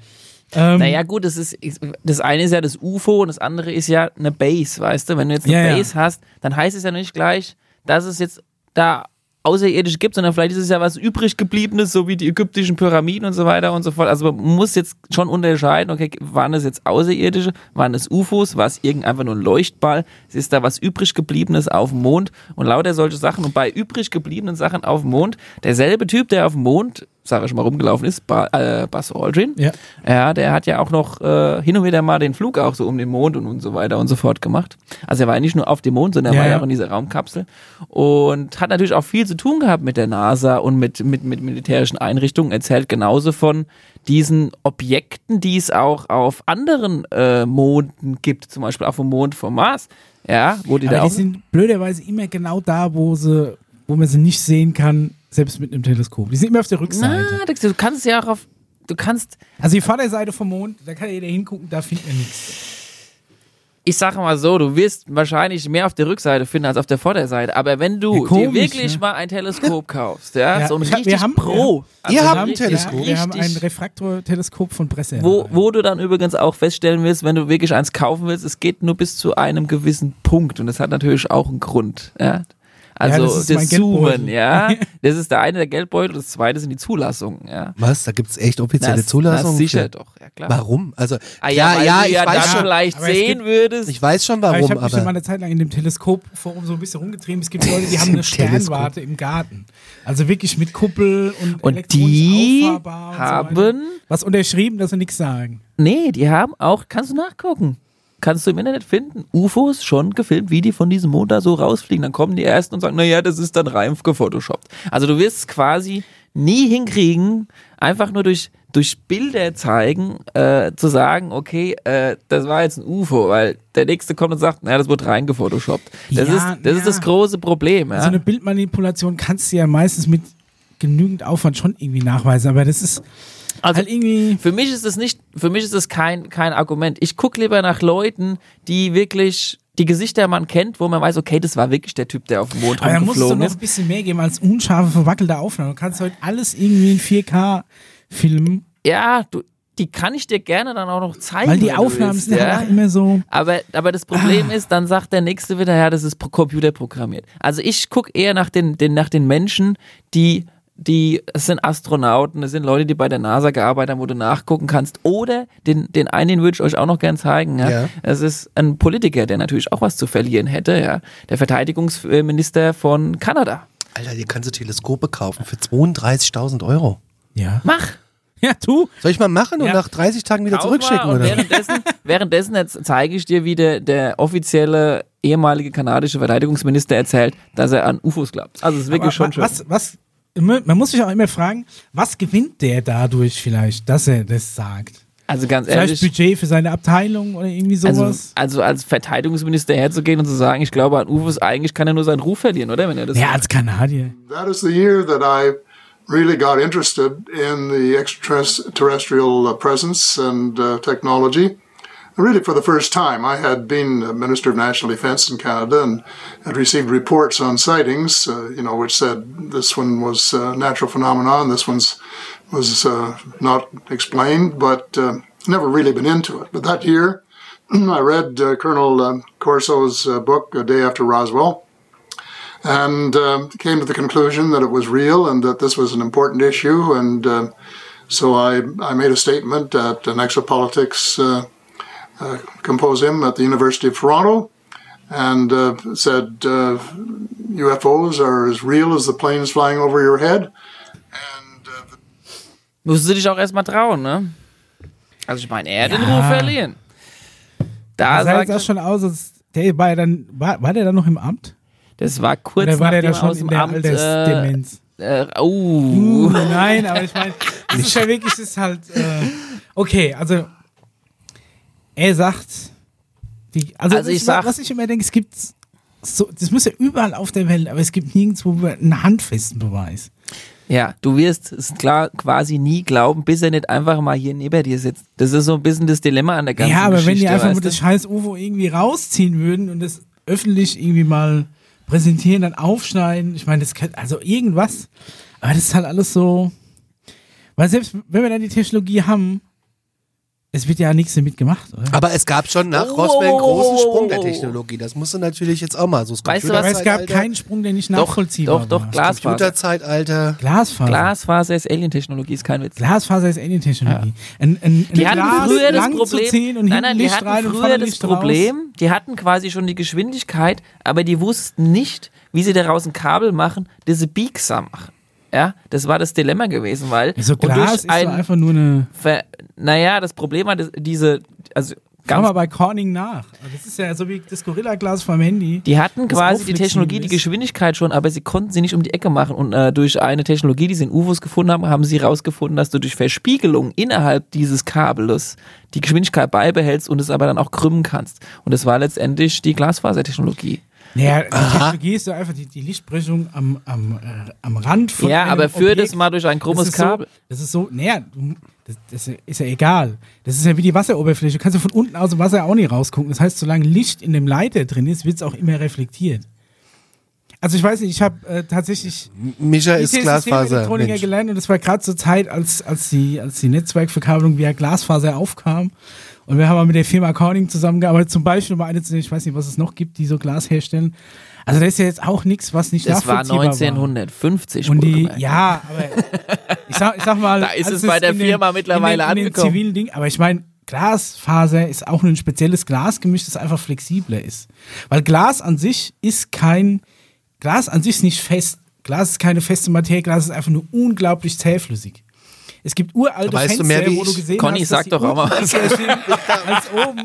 A: Ähm,
C: Naja, gut, das ist, das eine ist ja das UFO und das andere ist ja eine Base, weißt du? Wenn du jetzt eine
A: Ja, ja.
C: Base hast, dann heißt es ja nicht gleich, dass es jetzt da Außerirdische gibt, sondern vielleicht ist es ja was übrig gebliebenes, so wie die ägyptischen Pyramiden und so weiter und so fort. Also man muss jetzt schon unterscheiden, okay, waren das jetzt Außerirdische, waren es UFOs, war es irgend einfach nur ein Leuchtball, ist da was übrig gebliebenes auf dem Mond und lauter solche Sachen. Und bei übrig gebliebenen Sachen auf dem Mond, derselbe Typ, der auf dem Mond, sag ich mal, rumgelaufen ist, ba äh, Buzz Aldrin,
A: Ja.
C: ja, der hat ja auch noch äh, hin und wieder mal den Flug auch so um den Mond und, und so weiter und so fort gemacht. Also er war ja nicht nur auf dem Mond, sondern er
A: Ja,
C: war ja
A: ja.
C: auch in dieser Raumkapsel und hat natürlich auch viel zu tun gehabt mit der NASA und mit, mit, mit militärischen Einrichtungen. Erzählt genauso von diesen Objekten, die es auch auf anderen äh, Monden gibt, zum Beispiel auf dem Mond vom Mars. Ja, wo die
A: aber
C: da
A: die
C: auch.
A: sind blöderweise immer genau da, wo sie, wo man sie nicht sehen kann, selbst mit einem Teleskop. Die sind immer auf der Rückseite.
C: Na, du- du kannst ja auch auf. Du kannst
A: Also die Vorderseite vom Mond, da kann jeder hingucken, da findet man nichts.
C: Ich sage mal so, du wirst wahrscheinlich mehr auf der Rückseite finden als auf der Vorderseite. Aber wenn du
A: Ja, komisch,
C: dir wirklich
A: ne?
C: mal ein Teleskop <laughs> kaufst, ja,
A: Ja,
C: so ein
A: ich hab- wir
C: richtig
A: haben-
C: Pro.
B: Ihr
C: also
B: habt ein
C: richtig-
B: Teleskop?
A: Wir haben ein
C: richtig-
A: Refraktorteleskop von Presse.
C: wo, wo du dann übrigens auch feststellen willst, wenn du wirklich eins kaufen willst, es geht nur bis zu einem gewissen Punkt und das hat natürlich auch einen Grund. Ja. Also
A: das ist mein
C: Zoomen, ja. <laughs> Das ist der eine der Geldbeutel, das zweite sind die Zulassungen, ja.
B: Was? Da gibt's echt offizielle
C: Na,
B: Zulassungen?
C: na, sicher
B: für-
C: doch, ja klar.
B: Warum? Also,
C: Ah, ja, weil du ja
B: ich weiß
C: dann
B: schon.
C: vielleicht
A: es
C: sehen
A: gibt-
C: würdest.
B: Ich weiß schon
A: Aber ich
B: warum,
A: habe mich schon mal eine Zeit lang in dem Teleskopforum so ein bisschen rumgetrieben. Es gibt Leute, die haben eine <laughs>
B: Teleskop.
A: Sternwarte im Garten. Also wirklich mit Kuppel und,
C: Und die
A: und so
C: haben-
A: weiter. was unterschrieben, dass sie nichts sagen.
C: Nee, die haben auch, kannst du nachgucken. Kannst du im Internet finden, UFOs schon gefilmt, wie die von diesem Mond da so rausfliegen. Dann kommen die ersten und sagen, naja, das ist dann rein gefotoshoppt. Also du wirst es quasi nie hinkriegen, einfach nur durch, durch Bilder zeigen, äh, zu sagen, okay, äh, das war jetzt ein UFO, weil der nächste kommt und sagt, naja, das wurde rein gefotoshoppt. Das,
A: Ja,
C: ist, das
A: ja.
C: ist das große Problem. Ja?
A: So eine Bildmanipulation kannst du ja meistens mit genügend Aufwand schon irgendwie nachweisen, aber das ist
C: Also
A: halt irgendwie.
C: Für mich ist es nicht, für mich ist es kein, kein Argument. Ich gucke lieber nach Leuten, die wirklich die Gesichter man kennt, wo man weiß, okay, das war wirklich der Typ, der auf dem Mond
A: Aber da muss es
C: rumgeflogen
A: noch
C: ist.
A: ein bisschen mehr geben als unscharfe, verwackelte Aufnahmen. Du kannst heute alles irgendwie in 4K filmen,
C: Ja, du, die kann ich dir gerne dann auch noch zeigen.
A: weil die Aufnahmen
C: willst,
A: sind
C: ja?
A: halt auch immer so.
C: Aber, aber das Problem ist, dann sagt der Nächste wieder, ja, das ist pro- computerprogrammiert. Also ich gucke eher nach den, den, nach den Menschen, die, die, es sind Astronauten, es sind Leute, die bei der NASA gearbeitet haben, wo du nachgucken kannst. Oder den, den einen, den würde ich euch auch noch gern zeigen. Ja?
B: Ja.
C: Es ist ein Politiker, der natürlich auch was zu verlieren hätte. Ja? Der Verteidigungsminister von Kanada.
B: Alter, hier kannst du Teleskope kaufen für 32.000 Euro.
A: Ja.
C: Mach! <laughs>
A: Ja, du.
B: Soll ich mal machen und
A: Ja.
B: nach 30 Tagen wieder
C: Kauf
B: zurückschicken, oder?
C: Währenddessen, <laughs> währenddessen jetzt zeige ich dir, wie der, der offizielle ehemalige kanadische Verteidigungsminister erzählt, dass er an UFOs glaubt. Also es ist wirklich
A: Aber
C: schon schön.
A: was, was, man muss sich auch immer fragen, was gewinnt der dadurch vielleicht, dass er das sagt?
C: Also ganz
A: Vielleicht
C: ehrlich,
A: Budget für seine Abteilung oder irgendwie
C: also,
A: sowas?
C: also als Verteidigungsminister herzugehen und zu sagen, ich glaube an UFOs, eigentlich kann er nur seinen Ruf verlieren, oder? Wenn er das
A: ja, als Kanadier.
I: That is the year that I really got interested in the extraterrestrial presence and uh, technology. Really, for the first time, I had been Minister of National Defense in Canada and had received reports on sightings, uh, you know, which said this one was a natural phenomenon, this one's was uh, not explained, but uh, never really been into it. But that year, <clears throat> I read uh, Colonel uh, Corso's uh, book, A Day After Roswell, and came to the conclusion that it was real and that this was an important issue. And so I, I made a statement at an exopolitics uh, uh, symposium at the University of Toronto and uh, said uh, UFOs are as real as the planes flying over your head. And uh, the
C: musst du dich auch erstmal trauen, ne? Also ich meine, er hat den
A: Ja.
C: Ruf verlieren. Da
A: Das sah auch schon aus, als der war ja dann, war, war der dann noch im Amt?
C: das war kurz
A: Oder war der da schon
C: aus
A: in
C: dem
A: der
C: Amt.
A: Altersdemenz?
C: Äh, äh, oh.
A: Uh, nein, aber ich meine, das ist ja wirklich, das ist halt, äh, okay, also, er sagt, die, also,
C: Also ich sag-
A: was ich immer denke, es gibt so, das muss ja überall auf der Welt, aber es gibt nirgendwo einen handfesten Beweis.
C: Ja, du wirst es klar quasi nie glauben, bis er nicht einfach mal hier neben dir sitzt. Das ist so ein bisschen das Dilemma an der ganzen
A: ja, aber
C: Geschichte.
A: wenn die einfach nur das scheiß UFO irgendwie rausziehen würden und das öffentlich irgendwie mal präsentieren, dann aufschneiden, ich meine, das könnte, also irgendwas, aber das ist halt alles so, weil selbst wenn wir dann die Technologie haben, es wird ja nichts damit gemacht, oder?
B: Aber es gab schon nach
C: Oh,
B: Roswell einen großen
C: oh,
B: Sprung der. Technologie. Das musst du natürlich jetzt auch mal so.
C: Weißt du was?
A: aber es gab keinen Sprung, der nicht
C: Doch,
A: nachvollziehbar
C: doch, doch,
A: war.
C: Glasfaser.
B: Computerzeitalter.
A: Glasfaser.
C: Glasfaser ist Alien-Technologie, ist kein Witz.
A: Glasfaser ist Alien-Technologie. Ein, ein,
C: Die hatten
A: Glas
C: früher das Problem, nein, nein, die
A: Licht
C: hatten früher das
A: Licht raus.
C: Problem, die hatten quasi schon die Geschwindigkeit, aber die wussten nicht, wie sie daraus ein Kabel machen, das sie biegsam machen. Ja, das war das Dilemma gewesen, weil
A: So
C: und
A: Glas ist so
C: ein,
A: einfach nur eine.
C: Ver, naja, das Problem war, diese, also
A: Schau mal
C: ganz,
A: bei Corning nach. Das ist ja so wie das Gorilla-Glas vom Handy.
C: die hatten quasi die Technologie, die. Geschwindigkeit schon, aber sie konnten sie nicht um die Ecke machen und äh, durch eine Technologie, die sie in UFOs gefunden haben, haben sie herausgefunden, dass du durch Verspiegelung innerhalb dieses Kabels die Geschwindigkeit beibehältst und es aber dann auch krümmen kannst. Und das war letztendlich die Glasfasertechnologie.
A: Naja, die Technologie ist so einfach die, die Lichtbrechung am, am, äh, am Rand von
C: Ja,
A: einem
C: aber führ
A: Objekt.
C: das mal durch ein krummes
A: das ist so,
C: Kabel.
A: Das ist so, naja, du, das, das ist ja egal. Das ist ja wie die Wasseroberfläche. Du kannst ja von unten aus dem Wasser auch nicht rausgucken. Das heißt, solange Licht in dem Leiter drin ist, wird es auch immer reflektiert. Also ich weiß nicht, ich habe äh, tatsächlich
B: Mischa ist Glasfaser.
A: Gelernt und das war gerade zur Zeit, als, als, die, als die Netzwerkverkabelung via Glasfaser aufkam. Und wir haben mal mit der Firma Corning zusammengearbeitet, zum Beispiel, um eine zu nennen, ich weiß nicht, was es noch gibt, die so Glas herstellen. Also das ist ja jetzt auch nichts, was nicht
C: Das war
A: nachvollziehbar
C: 1950.
A: Und die, ja, aber ich sag, ich sag mal,
C: Da ist es bei der
A: den-
C: Firma mittlerweile
A: in den, in den
C: angekommen.
A: zivilen Ding, aber ich meine, Glasfaser ist auch ein spezielles Glasgemisch, das einfach flexibler ist. Weil Glas an sich ist kein, Glas an sich ist nicht fest. Glas ist keine feste Materie, Glas ist einfach nur unglaublich zähflüssig. Es gibt uralte
B: weißt du
A: Fenster,
B: mehr wie
A: wo du gesehen
C: Conny,
A: hast,
C: sag
A: dass die
C: doch auch mal was.
A: als oben.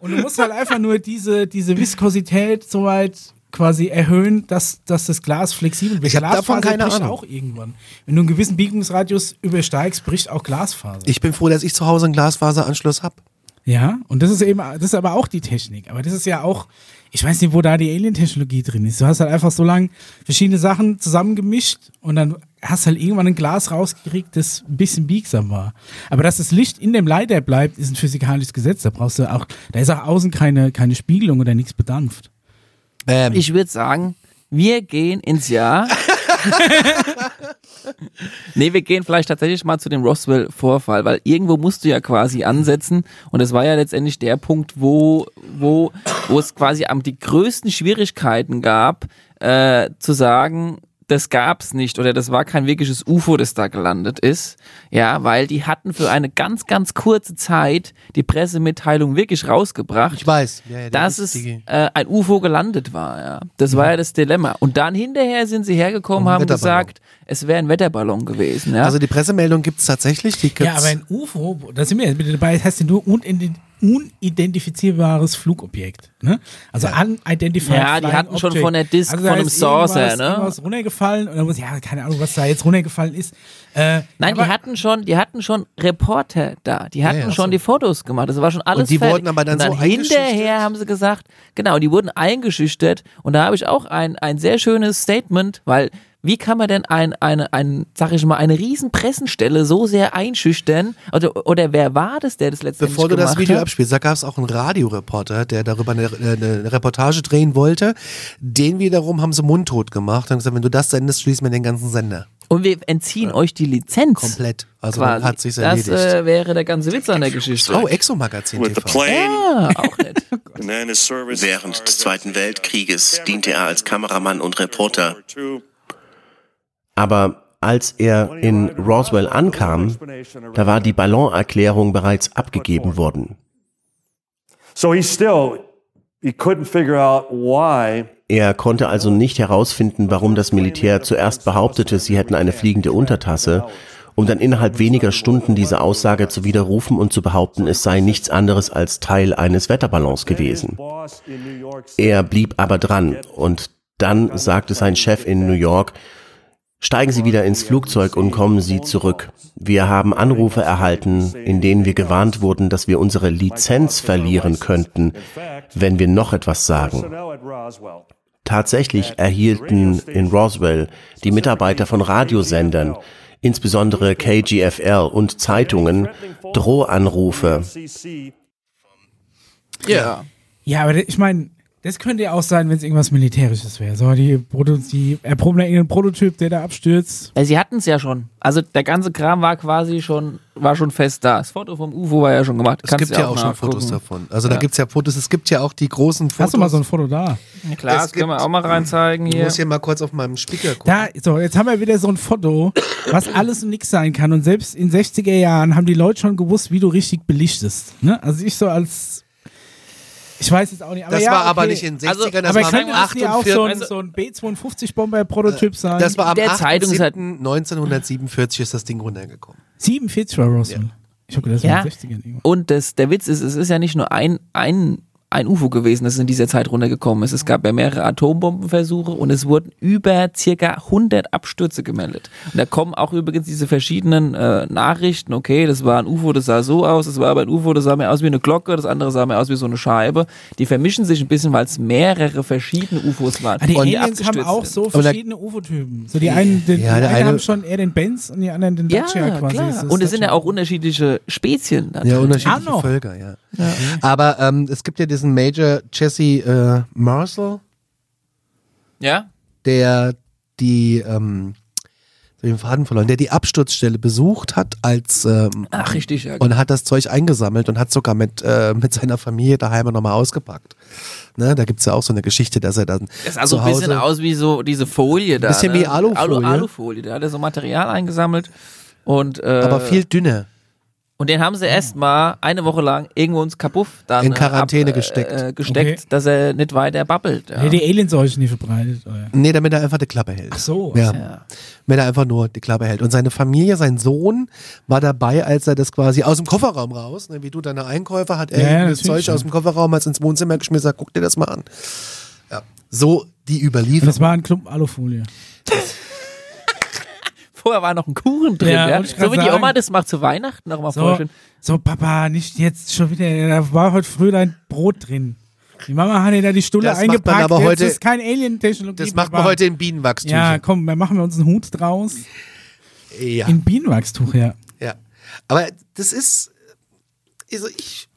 A: Und du musst halt einfach nur diese, diese Viskosität so weit quasi erhöhen, dass, dass das Glas flexibel wird.
B: Ich hab davon
A: Glasfaser
B: keine
A: bricht
B: Ahnung.
A: auch irgendwann. Wenn du einen gewissen Biegungsradius übersteigst, bricht auch Glasfaser.
B: Ich bin froh, dass ich zu Hause einen Glasfaseranschluss habe.
A: ja, und das ist eben, das ist aber auch die Technik. Aber das ist ja auch, ich weiß nicht, wo da die Alien-Technologie drin ist. Du hast halt einfach so lang verschiedene Sachen zusammengemischt und dann hast halt irgendwann ein Glas rausgekriegt, das ein bisschen biegsam war. Aber dass das Licht in dem Leiter bleibt, ist ein physikalisches Gesetz. Da brauchst du auch, da ist auch außen keine, keine Spiegelung oder nichts bedampft.
B: Ähm,
C: Ich würde sagen, wir gehen ins Jahr. <laughs> nee, wir gehen vielleicht tatsächlich mal zu dem Roswell-Vorfall, weil irgendwo musst du ja quasi ansetzen und es war ja letztendlich der Punkt, wo, wo, wo es quasi am die größten Schwierigkeiten gab, äh, zu sagen, das gab's nicht oder das war kein wirkliches UFO, das da gelandet ist. Ja, weil die hatten für eine ganz, ganz kurze Zeit die Pressemitteilung wirklich rausgebracht
B: ich weiß. Ja, ja,
C: dass es äh, ein UFO gelandet war. Ja. Das war ja das Dilemma. Und dann hinterher sind sie hergekommen,
B: Ein
C: haben gesagt, es wäre ein Wetterballon gewesen. Ja.
B: Also die Pressemeldung gibt es tatsächlich. Die
A: Ja,
B: gibt's-
A: aber ein UFO, da sind wir jetzt wieder dabei, das heißt ja nur unident- unidentifizierbares Flugobjekt. Ne? Also unidentified
C: Ja, die hatten schon von der Disk,
A: da
C: von einem Saucer, ne?
A: Irgendwas runtergefallen und dann muss, ja, keine Ahnung, was da jetzt runtergefallen ist. Äh,
C: Nein, die hatten schon, die hatten schon Reporter da. Die hatten
B: ja,
C: schon
B: so.
C: die Fotos gemacht. Das war schon alles
B: Und die
C: fertig.
B: wurden aber dann
C: und dann
B: so
C: hinterher haben sie gesagt, genau, die wurden eingeschüchtert. Und da habe ich auch ein, ein sehr schönes Statement, weil wie kann man denn ein, eine, ein, sag ich mal, eine riesen Pressenstelle so sehr einschüchtern? Oder, oder wer war das, der das letztendlich
B: Bevor du das Video
C: hat?
B: abspielst, da gab es auch einen Radioreporter, der darüber eine, eine Reportage drehen wollte. Den wiederum haben sie mundtot gemacht und gesagt, wenn du das sendest, schließen wir den ganzen Sender.
C: Und wir entziehen euch die Lizenz.
B: Komplett. Also
C: Quasi.
B: hat sich's
C: das
B: erledigt.
C: äh, wäre der ganze Witz an der Geschichte.
B: oh, Exo-Magazin TV.
J: plane
C: Ja, auch <laughs>
J: service
K: Während des Zweiten Weltkrieges diente er als Kameramann und Reporter. Aber als er in Roswell ankam, da war die Ballonerklärung bereits abgegeben worden. Er konnte also nicht herausfinden, warum das Militär zuerst behauptete, sie hätten eine fliegende Untertasse, um dann innerhalb weniger Stunden diese Aussage zu widerrufen und zu behaupten, es sei nichts anderes als Teil eines Wetterballons gewesen. Er blieb aber dran und dann sagte sein Chef in New York, steigen Sie wieder ins Flugzeug und kommen Sie zurück. Wir haben Anrufe erhalten, in denen wir gewarnt wurden, dass wir unsere Lizenz verlieren könnten, wenn wir noch etwas sagen. Tatsächlich erhielten in Roswell die Mitarbeiter von Radiosendern, insbesondere KGFL und Zeitungen, Drohanrufe.
C: Ja.
A: Ja, aber ich meine, das könnte ja auch sein, wenn es irgendwas Militärisches wäre. So, die, Proto die erproben da irgendeinen Prototyp, der da abstürzt.
C: Äh, Sie hatten es ja schon. Also der ganze Kram war quasi schon, war schon fest da. Das Foto vom UFO war ja schon gemacht.
B: Es
C: Kannst
B: gibt ja auch schon
C: nachgucken.
B: Fotos davon. Also da
C: Ja.
B: gibt's ja Fotos. Es gibt ja auch die großen Fotos.
A: Hast du mal so ein Foto da?
C: Ja, klar,
B: Es
C: das können wir
B: gibt-
C: auch mal reinzeigen
B: ich
C: hier.
B: muss hier mal kurz auf meinem Speaker gucken.
A: Da, so, jetzt haben wir wieder so ein Foto, was alles und nichts sein kann. Und selbst in 60er Jahren haben die Leute schon gewusst, wie du richtig belichtest. Ne? Also ich so als. Ich weiß jetzt auch nicht. Aber
B: das
A: ja,
B: war
A: okay.
B: aber nicht in 60ern,
C: Also,
B: das
A: aber
B: war
A: könnte das nicht auch so ein,
B: 48.
A: so ein B-52-Bomber-Prototyp sein?
B: Das war am
C: Der Zeitung ist halt-
B: 1947 ist das Ding runtergekommen.
A: 47 war Roswell. Ich habe gedacht, das
C: Ja.
A: war in den 60ern irgendwann.
C: Und das, der Witz ist, es ist ja nicht nur ein, ein, ein UFO gewesen, das in dieser Zeit runtergekommen ist. Es gab ja mehrere Atombombenversuche und es wurden über circa 100 Abstürze gemeldet. Und da kommen auch übrigens diese verschiedenen äh, Nachrichten, okay, das war ein UFO, das sah so aus, das war aber ein UFO, das sah mehr aus wie eine Glocke, das andere sah mehr aus wie so eine Scheibe. Die vermischen sich ein bisschen, weil es mehrere verschiedene UFOs waren.
A: Ah, die
C: Und
A: Aliens haben
C: abgestürzt
A: auch so
B: Aber
A: verschiedene UFO-Typen. So die einen, den,
B: Ja,
A: die einen
B: eine-
A: haben schon eher den Benz und die anderen den
C: Ja,
A: Dacia quasi.
C: klar. Und es sind ja auch unterschiedliche Spezien. da
B: Ja,
C: drin.
B: unterschiedliche
A: Ah.
B: Völker, ja. Aber ähm, es gibt ja diesen Major Jesse äh, Marshall,
C: Ja?
B: der die, ähm, den Faden verloren, der die Absturzstelle besucht hat als ähm,
C: Ach, richtig, ja.
B: und hat das Zeug eingesammelt und hat sogar mit, äh, mit seiner Familie daheim nochmal ausgepackt. Ne, da gibt's ja auch so eine Geschichte, dass er dann
C: Das sah so ein bisschen aus wie so diese Folie da.
B: Bisschen
C: ne?
B: wie Alufolie.
C: Alu, Alufolie. Da hat er so Material eingesammelt. Und, äh,
B: aber viel dünner.
C: Und den haben sie erst mal eine Woche lang irgendwo ins Kapuff dann
B: In Quarantäne
C: äh,
B: gesteckt.
C: Äh, gesteckt,
A: Okay.
C: dass er nicht weiter babbelt. Ja.
A: Ja. die Alienseuche nicht verbreitet. Oder?
B: Nee, damit er einfach die Klappe hält.
A: Ach so.
B: Ja.
C: Ja.
B: Wenn er einfach nur die Klappe hält. Und seine Familie, sein Sohn, war dabei, als er das quasi aus dem Kofferraum raus, ne, wie du deine Einkäufe, hat er
A: Ja,
B: das Zeug aus dem Kofferraum als ins Wohnzimmer geschmissen, sagt, guck dir das mal an. Ja. So die
A: Und
B: Überlieferung.
A: das war ein Klumpen Alufolie. <laughs>
C: Vorher war noch ein Kuchen drin,
A: Ja,
C: ja. So wie die. Oma das macht zu Weihnachten noch mal
A: So,
C: vorstellen.
A: so, Papa, nicht jetzt schon wieder. Da war heute früh dein Brot drin. Die Mama hat dir da die Stulle
B: Das macht man
A: eingepackt.
B: aber
A: jetzt
B: heute-
A: ist kein Alien-Technologie.
B: Das macht man
A: Papa.
B: heute in Bienenwachstücher.
A: Ja, komm, dann machen wir uns einen Hut draus.
B: ja.
A: In Bienenwachstuch, ja.
B: ja. Aber das ist, also ich,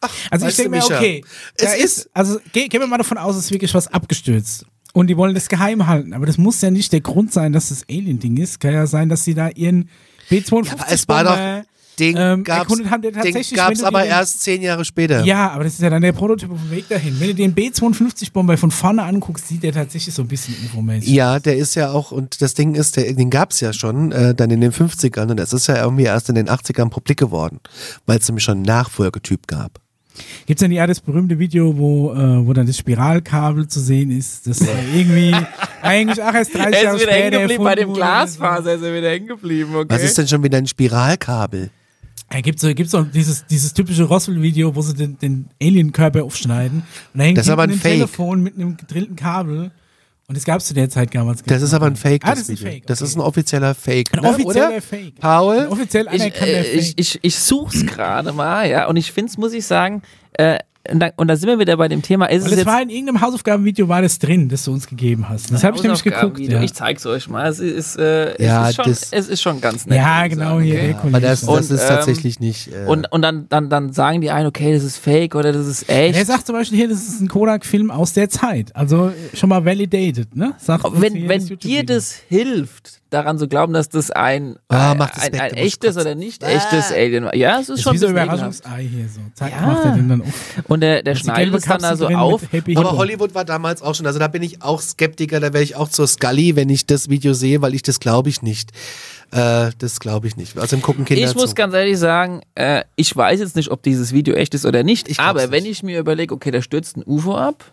B: ach,
A: Also ich denke mir, okay, da
B: es
A: ist, also ge gehen wir mal davon aus, es ist wirklich was abgestürzt. Und die wollen das geheim halten. Aber das muss ja nicht der Grund sein, dass das Alien-Ding ist. Kann ja sein, dass sie da ihren B-52
B: Ja, es war doch, den
A: ähm,
B: gab's,
A: haben, der
B: den
A: tatsächlich,
B: gab's
A: wenn du
B: aber
A: den-
B: erst zehn Jahre später.
A: Ja, aber das ist ja dann der Prototyp auf dem Weg dahin. Wenn du den B-52-Bomber von vorne anguckst, sieht der tatsächlich so ein bisschen UFO-mäßig.
B: Ja, der ist ja auch, und das Ding ist, der, den gab's ja schon, äh, dann in den 50ern und das ist ja irgendwie erst in den 80ern publik geworden, weil es nämlich schon einen Nachfolgetyp gab.
A: Gibt's denn ja das berühmte Video, wo, äh, wo dann das Spiralkabel zu sehen ist, das äh, irgendwie <laughs> eigentlich ach, erst 30
C: Er
A: Jahre
C: ist wieder hängen
A: später
C: geblieben bei dem. Glasfaser, ist er wieder hängen geblieben, okay.
B: Was ist denn schon wieder ein Spiralkabel?
A: Ja, gibt's so, gibt's so dieses, dieses typische Roswell-Video, wo sie den, den Alien-Körper aufschneiden. Und da hängt
B: Das ist aber ein Fake.
A: Telefon mit einem gedrillten Kabel. Und das gab's zu der Zeit damals.
B: Das ist aber ein Fake,
A: Ah,
B: das,
A: das ist ein. Fake,
B: Das
A: okay.
B: ist ein offizieller Fake.
A: Ein
B: ne,
A: offizieller
B: oder?
A: Fake.
B: Paul?
A: Ein offiziell
C: ich,
A: anerkannter
C: äh,
A: Fake.
C: ich, ich, ich such's gerade mal, ja, und ich finde es, muss ich sagen, äh, und da, und da sind wir wieder bei dem Thema, ist
A: Und
C: es
A: das
C: jetzt
A: war in irgendeinem Hausaufgabenvideo war das drin, das du uns gegeben hast. Das habe ich nämlich geguckt. Ja,
C: Ich zeig's euch mal. Es ist, äh,
B: Ja,
C: es ist, schon,
B: das-
C: es ist schon ganz nett.
A: ja genau
C: sagen,
A: hier.
C: okay?
A: Eco
B: Aber das, das
C: Und,
B: ist
C: ähm,
B: tatsächlich nicht. Äh,
C: Und, und dann, dann, dann sagen die einen, okay, das ist fake oder das ist echt.
A: Er sagt zum Beispiel hier, das ist ein Kodak-Film aus der Zeit. Also schon mal validated, ne? Sagt
C: wenn wenn
A: das
C: dir das hilft, daran zu glauben, dass das ein,
B: Ah, mach das
C: ein, ein echtes oder nicht echtes Alien war. Ja, es ist
A: ist
C: schon
A: wie so ein. Überraschungsei hier so. Zack,
C: Ja.
A: macht er den dann auf.
C: Und der, der
A: die
C: schneidet es dann also auf.
B: aber. Hollywood war damals auch schon, also da bin ich auch Skeptiker, da wäre ich auch zur Scully, wenn ich das Video sehe, weil ich das glaube ich nicht. Äh, das glaube ich nicht. Also im gucken Kinder
C: Ich muss
B: zu.
C: ganz ehrlich sagen, äh, ich weiß jetzt nicht, ob dieses Video echt ist oder nicht, aber wenn
B: nicht.
C: ich mir überlege, okay, da stürzt ein UFO ab,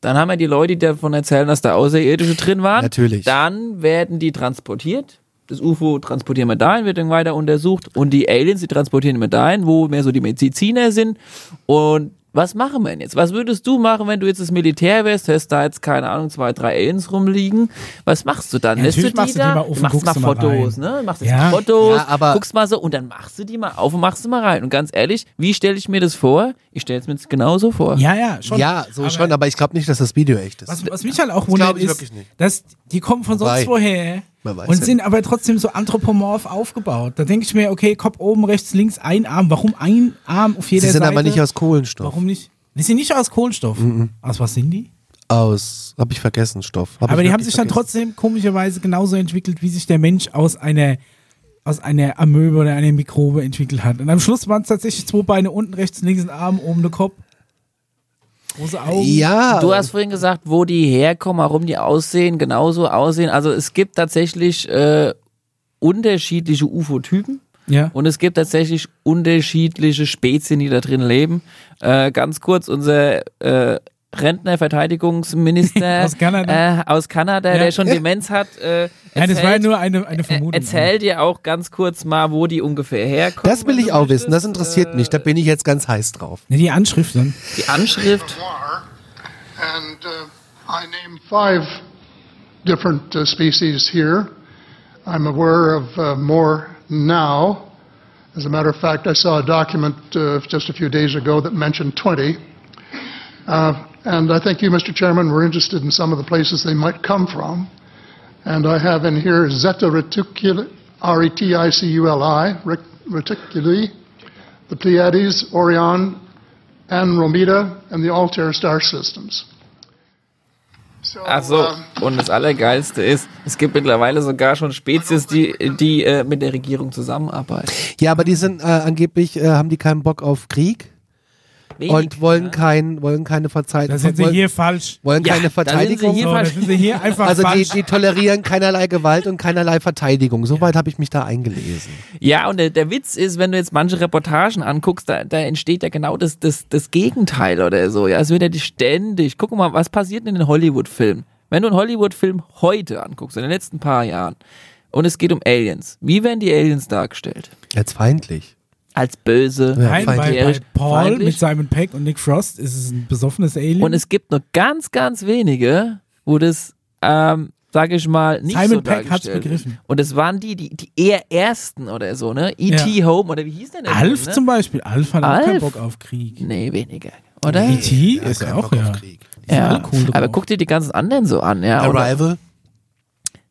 C: dann haben wir die Leute, die davon erzählen, dass da Außerirdische drin waren.
B: Natürlich.
C: Dann werden die transportiert. Das UFO transportieren wir dahin, wird dann weiter untersucht. Und die Aliens, die transportieren wir dahin, wo mehr so die Mediziner sind. Und was machen wir denn jetzt? Was würdest du machen, wenn du jetzt das Militär wärst, hast da jetzt, keine Ahnung, zwei, drei Aliens rumliegen? Was machst du dann?
A: Ja,
C: Lässt du die
A: machst du die
C: da?
A: mal auf und
C: machst mal
A: du mal
C: Fotos,
A: rein.
C: ne? Machst
A: Ja.
C: Fotos,
B: Ja, aber-
C: guckst mal so und dann machst du die mal auf und machst du mal rein. Und ganz ehrlich, wie stelle ich mir das vor? Ich stelle es mir jetzt genauso vor.
A: Ja, ja, schon.
B: Ja, so schon, aber ich glaube nicht, dass das Video echt ist.
A: Was, was mich halt auch wundert, ist,
B: wirklich nicht.
A: dass die kommen von
B: Wobei,
A: sonst woher
B: man weiß
A: und
B: ja
A: sind aber trotzdem so anthropomorph aufgebaut. Da denke ich mir, okay, Kopf oben, rechts, links, ein Arm. Warum ein Arm auf jeder
B: Sie sind
A: Seite?
B: aber nicht aus Kohlenstoff.
A: Warum nicht? Die sind nicht aus Kohlenstoff. Aus was sind die?
B: Aus, hab ich vergessen, Stoff. Hab
A: aber die haben sich dann
B: vergessen.
A: trotzdem komischerweise genauso entwickelt, wie sich der Mensch aus einer aus einer Amöbe oder einer Mikrobe entwickelt hat. Und am Schluss waren es tatsächlich zwei Beine unten, rechts, links ein Arm, oben der Kopf. Große Augen.
B: Ja,
C: Du hast vorhin gesagt, wo die herkommen, warum die aussehen, genauso aussehen. Also es gibt tatsächlich äh, unterschiedliche UFO-Typen.
A: Ja.
C: Und es gibt tatsächlich unterschiedliche Spezien, die da drin leben. Äh, ganz kurz, unser äh, Rentner, Verteidigungsminister <laughs>
A: Aus Kanada.
C: Äh, aus Kanada
A: Ja.
C: der schon Demenz hat, äh,
A: Nein, das war ja
C: erzählt-
A: nur eine, eine Vermutung.
C: Erzähl dir auch ganz kurz mal, wo die ungefähr herkommen.
B: das will ich auch wissen, das interessiert mich, da bin ich jetzt ganz heiß drauf.
A: Ja, die Anschrift dann.
C: Die Anschrift.
I: And uh, I name five different uh, species here. I'm aware of uh, more now. As a matter of fact, I saw a document uh, just a few days ago that mentioned 20. Uh, and I think you, Mr. Chairman, were interested in some of the places they might come from. And I have in here Zeta reticuli, R-E-T-I-C-U-L-I, reticuli, the Pleiades, Orion, Andromeda, and the Altair star systems.
C: Ach so, und das Allergeilste ist, es gibt mittlerweile sogar schon Spezies, die, die äh, mit der Regierung zusammenarbeiten.
B: Ja, aber die sind äh, angeblich, äh, haben die keinen Bock auf Krieg
C: Wenig,
B: und wollen, kein, wollen keine Verteidigung.
A: Da sind sie
B: wollen,
A: hier falsch.
B: wollen
C: Ja,
B: keine
C: da sind sie
B: Verteidigung.
C: hier
A: So, da
C: falsch.
A: sind sie hier einfach
B: Also die,
A: falsch.
B: die tolerieren keinerlei Gewalt und keinerlei Verteidigung. Soweit habe ich mich da eingelesen.
C: Ja, und der, der Witz ist, wenn du jetzt manche Reportagen anguckst, da, da entsteht ja genau das, das, das Gegenteil oder so. Ja, es wird ja die ständig. Guck mal, was passiert in den Hollywood-Filmen? Wenn du einen Hollywood-Film heute anguckst, in den letzten paar Jahren, und es geht um Aliens, wie werden die Aliens dargestellt?
B: Jetzt feindlich.
C: Als böse,
B: Ja,
A: Nein, bei, bei Paul
C: feindlich.
A: mit Simon Peck und Nick Frost ist es ein besoffenes Alien.
C: Und es gibt nur ganz, ganz wenige, wo das, ähm, sage ich mal, nicht
A: Simon
C: so
A: Peck hat's begriffen.
C: Ist. Und es waren die, die, die eher ersten oder so, ne? E.T. Home oder wie hieß der denn?
A: Alf
C: ne?
A: zum Beispiel. Alf hat auch keinen
C: Alf?
A: Bock auf Krieg.
C: Nee, weniger. Oder?
A: E.T. ist
B: kein
A: ja auch
B: Bock auf
A: ja.
B: Krieg.
A: Die sind
C: Ja,
A: cool
C: aber guck dir die ganzen anderen so an, ja. Oder-
B: Arrival.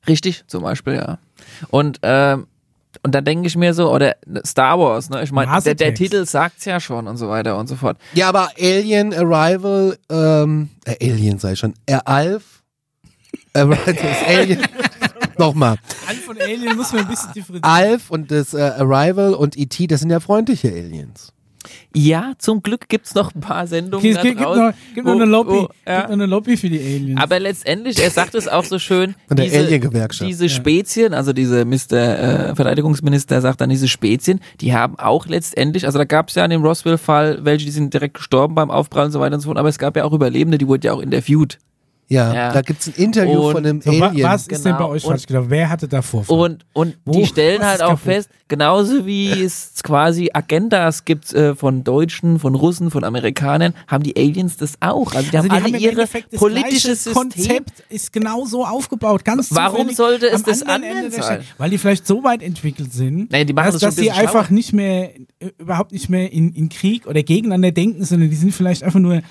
C: Richtig, zum Beispiel, ja. Und, ähm, und dann denke ich mir so, oder Star Wars, ne? Ich meine, der, der. Titel sagt's ja schon und so weiter und so fort.
B: Ja, aber Alien, Arrival, ähm, äh, Alien sei schon, äh, Alf, Arrival, <laughs> das Alien, <laughs> nochmal,
A: Alf und Alien muss man ein bisschen differenzieren.
B: Alf und das äh, Arrival und E.T., das sind ja freundliche Aliens.
C: Ja, zum Glück gibt's noch ein paar Sendungen
A: Okay, es gibt, gibt,
C: draußen,
A: noch, gibt noch
C: wo-
A: eine Lobby.
C: wo- ja.
A: Gibt noch eine Lobby für die Aliens.
C: Aber letztendlich, er sagt es auch so schön, <laughs>
B: Von der
C: diese,
B: Alien-Gewerkschaft.
C: diese Spezien, also diese Mr. Äh, Verteidigungsminister sagt dann, diese Spezien, die haben auch letztendlich, also da gab es ja in dem Roswell-Fall welche, die sind direkt gestorben beim Aufprall und so weiter und so fort, aber es gab ja auch Überlebende, die wurden ja auch interviewt.
B: Ja,
C: Ja.
B: da gibt's ein Interview
C: Und
B: von einem
A: so,
B: Alien.
A: was ist denn bei
C: Genau.
A: euch
C: Und-
A: falsch gelaufen? Wer hatte da Vorfall?
C: Und, und
A: Wo?
C: die stellen
A: Was
C: halt auch
A: kaputt?
C: fest, genauso wie es quasi Agendas gibt äh, von Deutschen, von Russen, von Amerikanern, haben die Aliens das auch. Also die
A: also
C: haben alle
A: im
C: ihre
A: Endeffekt das
C: politische
A: gleiche
C: System.
A: Konzept ist genau so aufgebaut. Ganz
C: Warum sollte es das
A: anderen
C: anders sein?
A: Stadt. Weil die vielleicht so weit entwickelt sind,
C: die machen
A: dass,
C: das
A: dass
C: ein
A: sie einfach
C: schlauer.
A: nicht mehr, äh, überhaupt nicht mehr in, in Krieg oder gegeneinander denken, sondern die sind vielleicht einfach nur.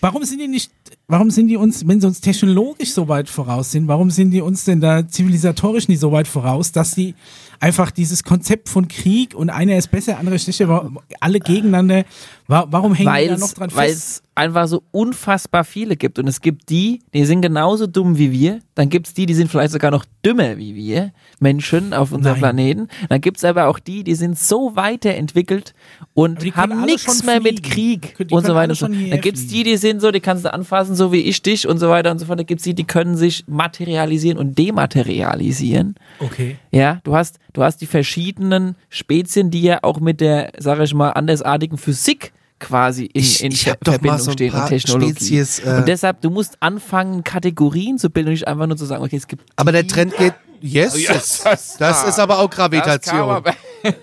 A: Warum sind die nicht, warum sind die uns, wenn sie uns technologisch so weit voraus sind, warum sind die uns denn da zivilisatorisch nicht so weit voraus, dass sie einfach dieses Konzept von Krieg und einer ist besser, andere ist schlechter, alle gegeneinander, warum hängen die da noch dran
C: Weil
A: fest?
C: es einfach so unfassbar viele gibt. Und es gibt die, die sind genauso dumm wie wir. Dann gibt es die, die sind vielleicht sogar noch dümmer wie wir, Menschen auf unserem. Planeten. Dann gibt es aber auch die, die sind so weiterentwickelt und haben nichts mehr mit. Krieg
A: Die
C: und so weiter. so. Dann gibt es die, die sind so, die kannst du anfassen, so wie ich dich und so weiter und so fort. Da gibt es die, die können sich materialisieren und dematerialisieren.
A: Okay.
C: Ja, du hast, du hast die verschiedenen Spezien, die ja auch mit der, sag ich mal, andersartigen Physik quasi in,
B: Ich-
C: in
B: ich
C: Ver- Verbindung
B: so ein
C: stehen und Technologie.
B: Spezies, äh,
C: und deshalb, du musst anfangen, Kategorien zu bilden und nicht einfach nur zu sagen, okay, es gibt.
B: aber der Trend geht, yes,
C: Yes, <laughs>
B: das,
C: das-
B: ist aber auch
C: Das,
B: Gravitation.
C: aber- <laughs>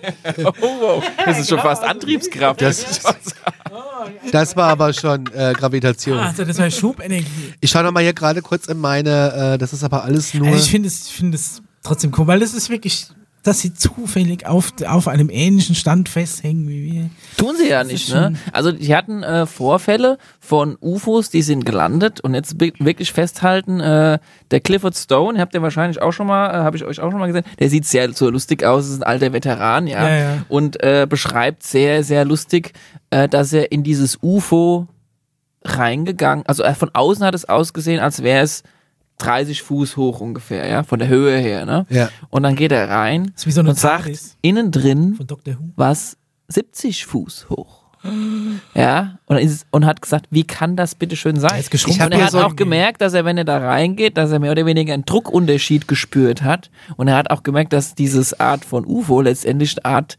C: oh, wow. das ist schon fast Antriebskraft.
B: Das, das war aber schon äh, Gravitation.
A: Also das war Schubenergie.
B: Ich schaue noch mal hier gerade kurz in meine, äh, das ist aber alles nur.
A: Also ich finde es, ich finde es trotzdem cool, weil es ist wirklich, dass sie zufällig auf, auf einem ähnlichen Stand festhängen wie wir.
C: Tun sie ja
A: Das
C: nicht, ne? Also die hatten äh, Vorfälle von UFOs, die sind gelandet und jetzt wirklich festhalten, äh, der Clifford Stone, habt ihr wahrscheinlich auch schon mal, äh, habe ich euch auch schon mal gesehen, der sieht sehr so lustig aus, ist ein alter Veteran, ja,
A: Ja, ja.
C: und äh, beschreibt sehr, sehr lustig, äh, dass er in dieses UFO reingegangen, also äh, von außen hat es ausgesehen, als wäre es 30 Fuß hoch ungefähr, ja, von der Höhe her, ne?
B: Ja.
C: Und dann geht er rein
A: ist wie so eine
C: und sagt, innen drin
A: Von Dr. Who.
C: was 70 Fuß hoch. Ja, und, ist, und hat gesagt, wie kann das bitte schön sein?
A: Er
C: Und er hat
B: so
C: auch gemerkt, dass er, wenn er da reingeht, dass er mehr oder weniger einen Druckunterschied gespürt hat. Und er hat auch gemerkt, dass dieses Art von UFO letztendlich eine Art,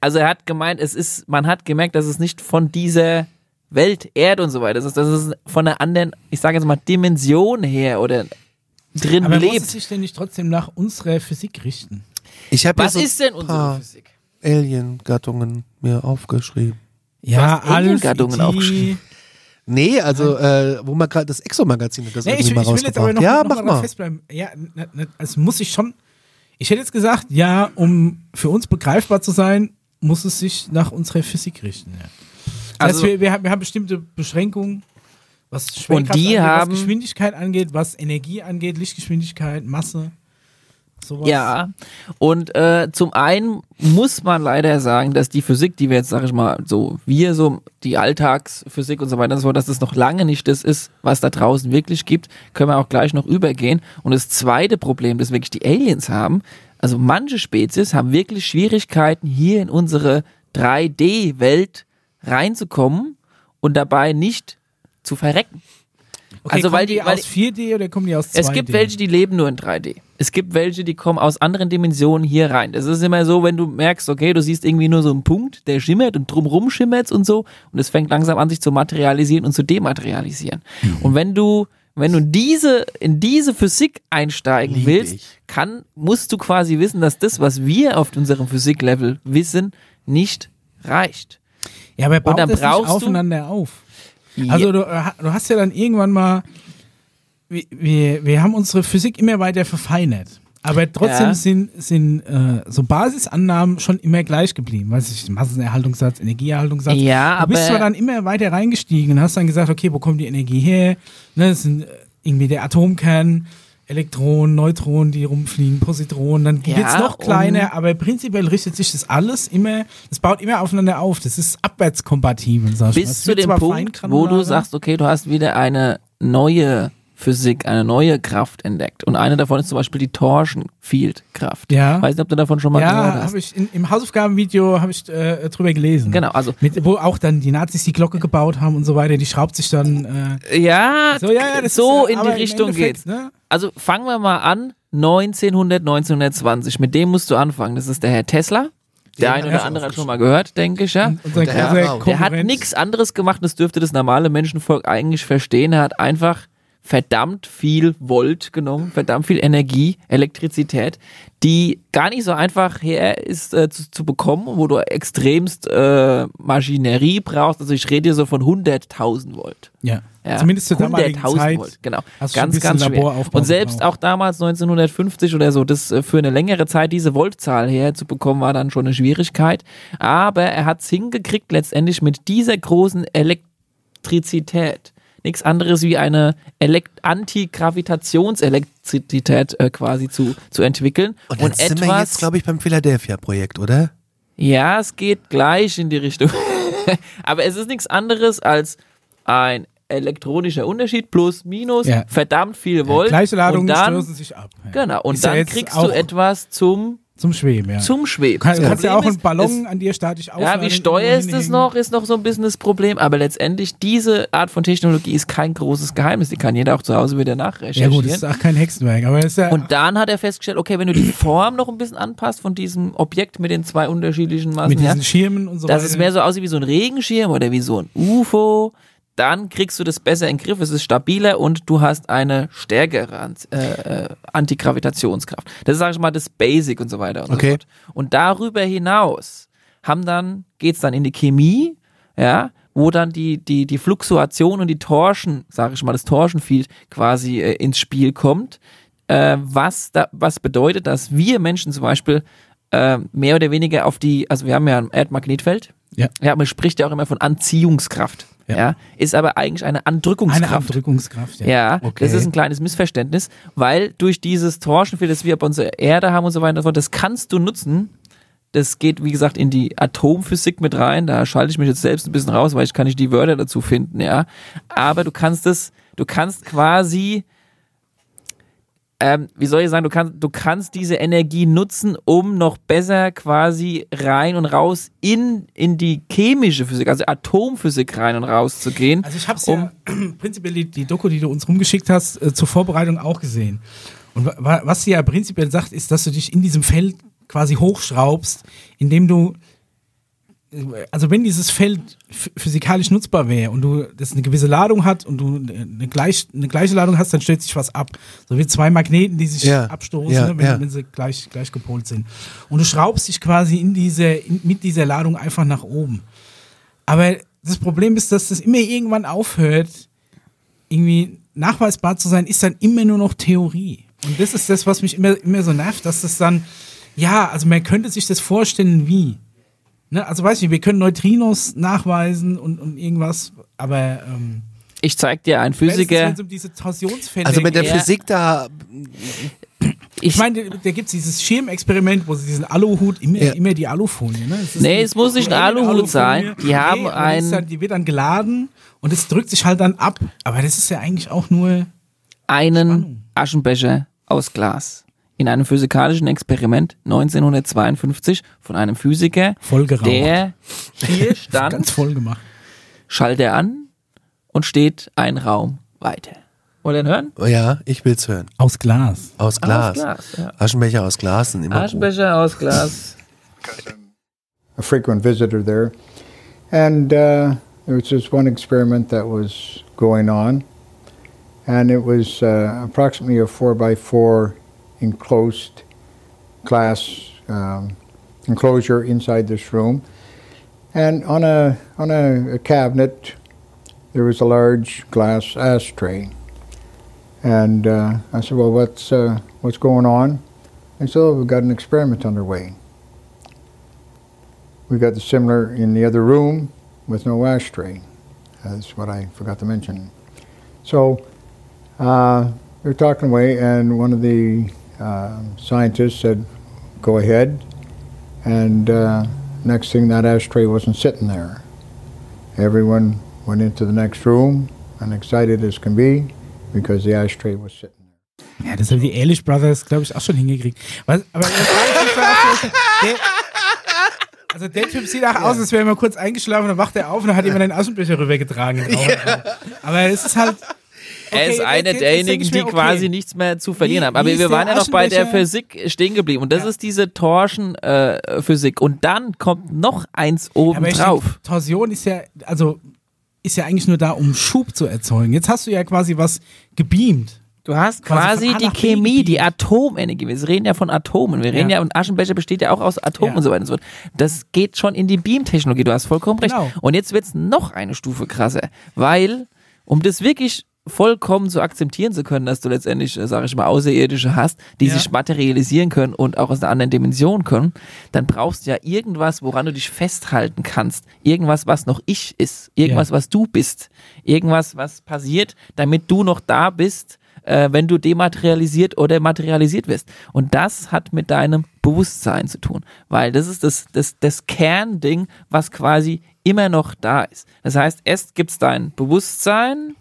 C: also er hat gemeint, es ist, man hat gemerkt, dass es nicht von dieser Welt, Erde und so weiter ist, dass es von einer anderen, ich sage jetzt mal, Dimension her oder drin
A: Aber muss
C: lebt.
A: es sich denn nicht trotzdem nach unserer Physik richten?
B: Ich habe
C: Was
B: so
C: ist denn unsere Physik?
B: Alien-Gattungen mir aufgeschrieben.
A: Ja,
C: Alien-Gattungen aufgeschrieben.
B: Nee, also äh, wo man gerade das Exo-Magazin hat das
A: Nee,
B: irgendwie
A: ich,
B: mal
A: ich will jetzt aber
B: rausgebracht.
A: noch,
B: ja,
A: noch
B: mach
A: mal festbleiben. Ja, ne, ne, also muss ich schon. Ich hätte jetzt gesagt, ja, um für uns begreifbar zu sein, muss es sich nach unserer Physik richten. Ja. Das
C: Also-
A: heißt, wir, wir, haben, wir haben bestimmte Beschränkungen, was
C: Und die
A: angeht,
C: haben-
A: was Geschwindigkeit angeht, was Energie angeht, Lichtgeschwindigkeit, Masse. sowas.
C: Ja, und äh, zum einen muss man leider sagen, dass die Physik, die wir jetzt, sag ich mal, so, wir so, die Alltagsphysik und so weiter und so fort, dass das noch lange nicht das ist, was da draußen wirklich gibt, können wir auch gleich noch übergehen. Und das zweite Problem, das wirklich die Aliens haben, also manche Spezies haben wirklich Schwierigkeiten, hier in unsere 3D-Welt reinzukommen und dabei nicht zu verrecken.
A: Okay,
C: also weil
A: die,
C: die, weil
A: aus 4D oder kommen die aus 2D?
C: es gibt welche, die leben nur in 3D. Es gibt welche, die kommen aus anderen Dimensionen hier rein. Das ist immer so, wenn du merkst, okay, du siehst irgendwie nur so einen Punkt, der schimmert und drumrum schimmert und so und es fängt langsam an, sich zu materialisieren und zu dematerialisieren.
A: Mhm.
C: Und wenn du wenn du diese, in diese Physik einsteigen
B: Lieb
C: willst,
B: ich.
C: kann, musst du quasi wissen, dass das, was wir auf unserem Physiklevel wissen, nicht reicht.
A: Ja, aber baut
C: dann
A: das nicht
C: brauchst du-
A: aufeinander auf? Also du, äh, du hast ja dann irgendwann mal, wir, wir, wir haben unsere Physik immer weiter verfeinert. Aber trotzdem
C: Ja.
A: sind, sind äh, so Basisannahmen schon immer gleich geblieben. Weiß ich, Massenerhaltungssatz, Energieerhaltungssatz.
C: Ja,
A: du bist
C: aber-
A: zwar dann immer weiter reingestiegen und hast dann gesagt, okay, wo kommt die Energie her? Ne, das sind äh, irgendwie der Atomkern, Elektronen, Neutronen, die rumfliegen, Positronen, dann
C: Ja,
A: wird's noch kleiner, aber prinzipiell richtet sich das alles immer, das baut immer aufeinander auf. Das ist abwärtskompatibel, sag ich mal.
C: bis
A: Es
C: zu dem Punkt, wo du sagst, okay, du hast wieder eine neue Physik, eine neue Kraft entdeckt. Und eine davon ist zum Beispiel die Torsion-Field-Kraft.
A: Ja.
C: Weiß nicht, ob du davon schon mal gehört
A: Ja,
C: hast.
A: habe ich in, im Hausaufgabenvideo habe ich äh, drüber gelesen.
C: Genau, also
A: Mit, wo auch dann die Nazis die Glocke gebaut haben und so weiter, die schraubt sich dann äh,
C: ja,
A: so, ja, ja,
C: so
A: ist,
C: in die Richtung geht's.
A: Ne?
C: Also fangen wir mal an. 1900, 1920. Mit dem musst du anfangen. Das ist der Herr Tesla. Der eine oder andere hat schon mal gehört, denke ich, ja.
A: Unser
B: der.
C: Der hat nichts anderes gemacht, das dürfte das normale Menschenvolk eigentlich verstehen. Er hat einfach verdammt viel Volt genommen, verdammt viel Energie, Elektrizität, die gar nicht so einfach her ist äh, zu, zu bekommen, wo du extremst äh, Maschinerie brauchst. Also ich rede hier so von 100.000 Volt.
A: Ja.
C: Ja,
A: Zumindest zur damaligen
C: 100.000
A: Zeit.
C: Volt, genau. Ganz, ganz schwer. Und selbst
A: gebraucht.
C: auch damals 1950 oder so, das äh, für eine längere Zeit diese Voltzahl herzubekommen, war dann schon eine Schwierigkeit. Aber er hat es hingekriegt, letztendlich mit dieser großen Elektrizität, nichts anderes wie eine Elekt Antigravitationselektrizität äh, quasi zu, zu entwickeln.
B: Und jetzt sind wir jetzt, glaube ich, beim Philadelphia-Projekt, oder?
C: Ja, es geht gleich in die Richtung. <laughs> Aber es ist nichts anderes als ein elektronischer Unterschied plus minus
A: Ja.
C: verdammt viel Volt.
A: Gleiche Ladungen
C: und dann,
A: stoßen sich ab. Ja.
C: Genau, und
A: Ist ja
C: dann
A: jetzt
C: kriegst du etwas zum,
A: Zum Schweben, ja.
C: zum Schweben.
A: Du kannst ja auch einen
C: ist,
A: Ballon an dir statisch aufladen.
C: Ja, wie steuer ist es noch, ist noch so ein bisschen das Problem, aber letztendlich diese Art von Technologie ist kein großes Geheimnis, die kann jeder auch zu Hause wieder
A: Ja
C: nachrecherchieren.
A: gut, das ist auch kein Hexenwerk, aber ist ja
C: Und dann hat er festgestellt, okay, wenn du die Form noch ein bisschen anpasst von diesem Objekt mit den zwei unterschiedlichen Massen,
A: mit
C: ja,
A: diesen Schirmen und so
C: dass
A: weiter.
C: es mehr so aussieht wie so ein Regenschirm oder wie so ein UFO, dann kriegst du das besser in den Griff, es ist stabiler und du hast eine stärkere äh, äh, Antigravitationskraft. Das ist, sag ich mal, das Basic und so weiter und
B: Okay.
C: so fort. Und darüber hinaus haben dann, geht's dann in die Chemie, ja, wo dann die, die, die Fluktuation und die Torsion, sage ich mal, das Torsion-Field quasi äh, ins Spiel kommt, äh, was, da, was bedeutet, dass wir Menschen zum Beispiel äh, mehr oder weniger auf die, also wir haben ja ein Erdmagnetfeld,
A: Ja.
C: ja, man spricht ja auch immer von Anziehungskraft, ja,
A: Ja.
C: ist aber eigentlich eine Andrückungskraft.
A: eine Andrückungskraft. Ja.
C: Ja,
B: Okay.
C: das ist ein kleines Missverständnis, weil durch dieses Torsionfeld, das wir auf unserer Erde haben und so weiter und so fort, das kannst du nutzen. Das geht, wie gesagt, in die Atomphysik mit rein. Da schalte ich mich jetzt selbst ein bisschen raus, weil ich kann nicht die Wörter dazu finden, ja. Aber du kannst es, du kannst quasi, ähm, wie soll ich sagen, du kannst, du kannst diese Energie nutzen, um noch besser quasi rein und raus in, in die chemische Physik, also Atomphysik rein und raus zu gehen.
A: Also ich habe es
C: um,
A: ja <clears throat> prinzipiell die, die Doku, die du uns rumgeschickt hast, äh, zur Vorbereitung auch gesehen. Und wa- wa was sie ja prinzipiell sagt, ist, dass du dich in diesem Feld quasi hochschraubst, indem du also wenn dieses Feld ph- physikalisch nutzbar wäre und du das eine gewisse Ladung hat und du eine, gleich, eine gleiche Ladung hast, dann stellt sich was ab. So wie zwei Magneten, die sich
B: Ja,
A: abstoßen,
B: ja,
A: ne, wenn,
B: ja.
A: wenn sie gleich, gleich gepolt sind. Und du schraubst dich quasi in diese, in, mit dieser Ladung einfach nach oben. Aber das Problem ist, dass das immer irgendwann aufhört, irgendwie nachweisbar zu sein, ist dann immer nur noch Theorie. Und das ist das, was mich immer, immer so nervt, dass das dann, ja, also man könnte sich das vorstellen, wie. Ne? Also weiß ich, wir können Neutrinos nachweisen und, und irgendwas, aber ähm,
C: ich zeig dir einen Physiker.
A: um
B: Also mit der
C: Ja.
B: Physik da
A: Ich meine, da gibt es dieses Schirmexperiment, wo sie diesen Aluhut, immer,
B: Ja.
A: immer die Alufolie, ne? Es
C: Nee, es muss nicht ein Aluhut
A: Alufolie.
C: sein. Die haben
A: aber das ist
C: ein-
A: Dann, die wird dann geladen und es drückt sich halt dann ab. Aber das ist ja eigentlich auch nur.
C: einen Aschenbecher aus Glas. In einem physikalischen Experiment 1952 von einem Physiker, der hier <laughs>
A: Ganz
C: stand,
A: voll gemacht.
C: schaltet er an und steht ein Raum weiter. Wollt ihr ihn hören?
B: Oh ja, ich will's hören.
A: Aus Glas.
B: Aus Glas.
C: Glas, ja.
B: Aschenbecher aus Glas sind immer gut.
C: Aschenbecher aus Glas. <laughs>
J: a frequent visitor there. And uh, there was this one experiment that was going on, and it was uh, approximately a four by four enclosed glass um, enclosure inside this room. And on a on a, a cabinet, there was a large glass ashtray. And uh, I said, "Well, what's uh, what's going on?" And said, "Oh, we've got an experiment underway." We got the similar in the other room with no ashtray. That's what I forgot to mention. So uh, we were talking away, and one of the uh, scientists said, "Go ahead." And uh, next thing, that ashtray wasn't sitting there. Everyone went into the next room, and excited as can be, because the ashtray was sitting.
A: Ja, das haben die Ehrlich Brothers, glaube ich, auch schon hingekriegt. Was, aber der, also der Typ sieht auch aus, als wäre er mal kurz eingeschlafen, dann wacht er auf und dann hat jemand einen Aschenbecher rübergetragen. Aber es ist halt.
C: Er ist einer derjenigen, die
A: okay.
C: quasi nichts mehr zu verlieren
A: Wie-
C: haben. Aber wir waren ja noch bei der? Physik stehen geblieben. Und das ist diese Torschen-Physik. und dann kommt noch eins oben
A: ich
C: drauf.
A: denke, Torsion ist ja, also ist ja eigentlich nur da, um Schub zu erzeugen. Jetzt hast du ja quasi was gebeamt.
C: Du hast
A: Quasi
C: quasi die Chemie, die Atomenergie. Wir reden ja von Atomen. Wir reden
A: Ja.
C: ja, und Aschenbecher besteht ja auch aus Atomen
A: Ja.
C: und so weiter und so fort. Das geht schon in die Beamtechnologie. Du hast vollkommen recht.
A: Genau.
C: Und jetzt wird's noch eine Stufe krasser. Weil, um das wirklich vollkommen zu akzeptieren zu können, dass du letztendlich, äh, sage ich mal, Außerirdische hast, die
A: Ja.
C: sich materialisieren können und auch aus einer anderen Dimension können, dann brauchst du ja irgendwas, woran du dich festhalten kannst. Irgendwas, was noch ich ist. Irgendwas,
A: Ja.
C: was du bist. Irgendwas, was passiert, damit du noch da bist, äh, wenn du dematerialisiert oder materialisiert wirst. Und das hat mit deinem Bewusstsein zu tun, weil das ist das, das, das Kernding, was quasi immer noch da ist. Das heißt, erst gibt's dein Bewusstsein,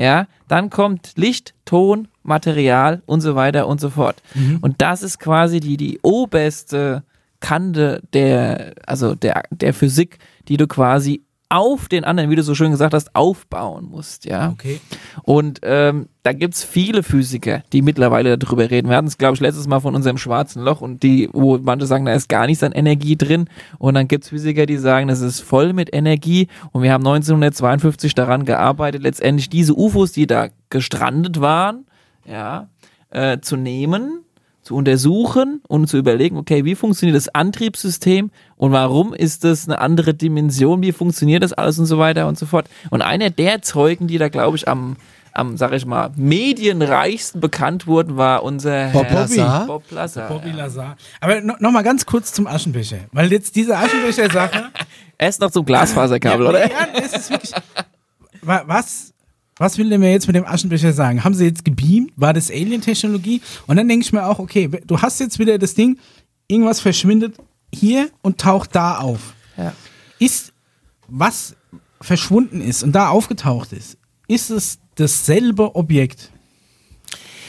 C: ja, dann kommt Licht, Ton, Material und so weiter und so fort. Und das ist quasi die, die oberste Kante der, also der, der Physik, die du quasi auf den anderen, wie du so schön gesagt hast, aufbauen musst, ja.
A: Okay.
C: Und ähm, da gibt's viele Physiker, die mittlerweile darüber reden. Wir hatten es, glaube ich, letztes Mal von unserem schwarzen Loch und die, wo manche sagen, da ist gar nichts an Energie drin. Und dann gibt's Physiker, die sagen, das ist voll mit Energie. Und wir haben 1952 daran gearbeitet, letztendlich diese UFOs, die da gestrandet waren, ja, äh, zu nehmen, zu untersuchen und zu überlegen, okay, wie funktioniert das Antriebssystem und warum ist das eine andere Dimension, wie funktioniert das alles und so weiter und so fort. Und einer der Zeugen, die da, glaube ich, am, am, sag ich mal, medienreichsten bekannt wurden, war unser
B: Bob
C: Herr
B: Lazar?
C: Bob Lazar.
A: Bobby Lazar. Aber no, noch mal ganz kurz zum Aschenbecher. Weil jetzt diese Aschenbecher-Sache. <laughs>
C: Erst noch zum Glasfaserkabel, oder?
A: Ja, es ist wirklich. Wa- Was, was will der mir jetzt mit dem Aschenbecher sagen? Haben sie jetzt gebeamt? War das Alien-Technologie? Und dann denke ich mir auch, okay, du hast jetzt wieder das Ding, irgendwas verschwindet hier und taucht da auf.
C: Ja.
A: Ist, was verschwunden ist und da aufgetaucht ist, ist es dasselbe Objekt?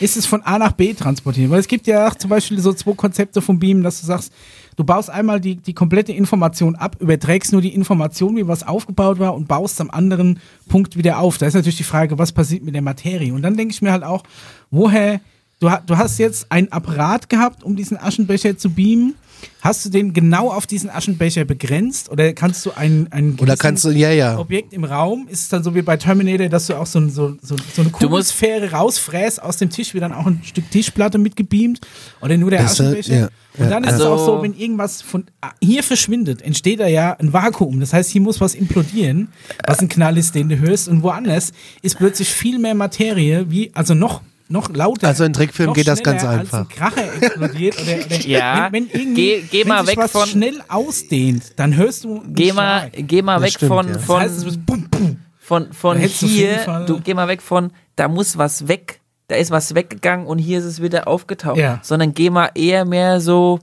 A: Ist es von A nach B transportiert? Weil es gibt ja zum Beispiel so zwei Konzepte vom Beamen, dass du sagst, du baust einmal die, die komplette Information ab, überträgst nur die Information, wie was aufgebaut war und baust am anderen Punkt wieder auf. Da ist natürlich die Frage, was passiert mit der Materie? Und dann denke ich mir halt auch, woher, du, du hast jetzt einen Apparat gehabt, um diesen Aschenbecher zu beamen. Hast du den genau auf diesen Aschenbecher begrenzt oder kannst du einen, einen
B: Oder kannst du, ja, ja.
A: Objekt im Raum? Ist es dann so wie bei Terminator, dass du auch so, ein- so, so, so eine
C: Du musst-
A: Kugelsphäre rausfräst aus dem Tisch, wird dann auch ein Stück Tischplatte mitgebeamt oder nur der
B: Das, äh,
A: Aschenbecher?
B: ja,
A: Und dann
B: ja,
A: ist es auch so, wenn irgendwas von ah, hier verschwindet, entsteht da ja ein Vakuum. Das heißt, hier muss was implodieren, was ein Knall ist, den du hörst. Und woanders ist plötzlich viel mehr Materie, wie, also noch, noch lauter.
B: Also in Trickfilmen geht das ganz einfach.
A: Als ein Kracher explodiert oder, oder <laughs>
C: Ja,
A: wenn, wenn irgendwie,
C: geh- geh
A: wenn
C: mal
A: sich
C: weg
A: was
C: von-
A: schnell ausdehnt, dann hörst du einen
C: Geh mal,
A: Schlag.
C: geh mal
B: Das
C: weg
B: stimmt,
C: von,
B: ja.
C: von,
A: Das heißt, bum, bum.
C: von, von hier, du geh mal weg von, da muss was weg, da ist was weggegangen und hier ist es wieder aufgetaucht.
A: Ja.
C: Sondern geh mal eher mehr so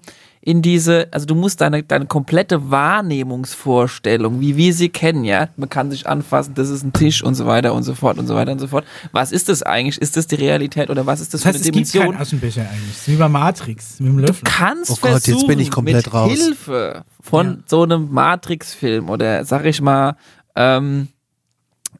C: in diese, also du musst deine, deine komplette Wahrnehmungsvorstellung, wie wir sie kennen, ja, man kann sich anfassen, das ist ein Tisch und so weiter und so fort und so weiter und so fort. Was ist das eigentlich? Ist das die Realität oder was ist das,
A: Das heißt,
C: für
A: es
C: eine
A: gibt keinen
C: Dimension?
A: Aschenbecher eigentlich. Es ist wie bei Matrix mit dem Löffel.
C: kannst
B: Oh Gott, jetzt bin ich komplett
C: mit
B: raus.
C: Hilfe von so einem Matrix-Film oder sag ich mal, ähm,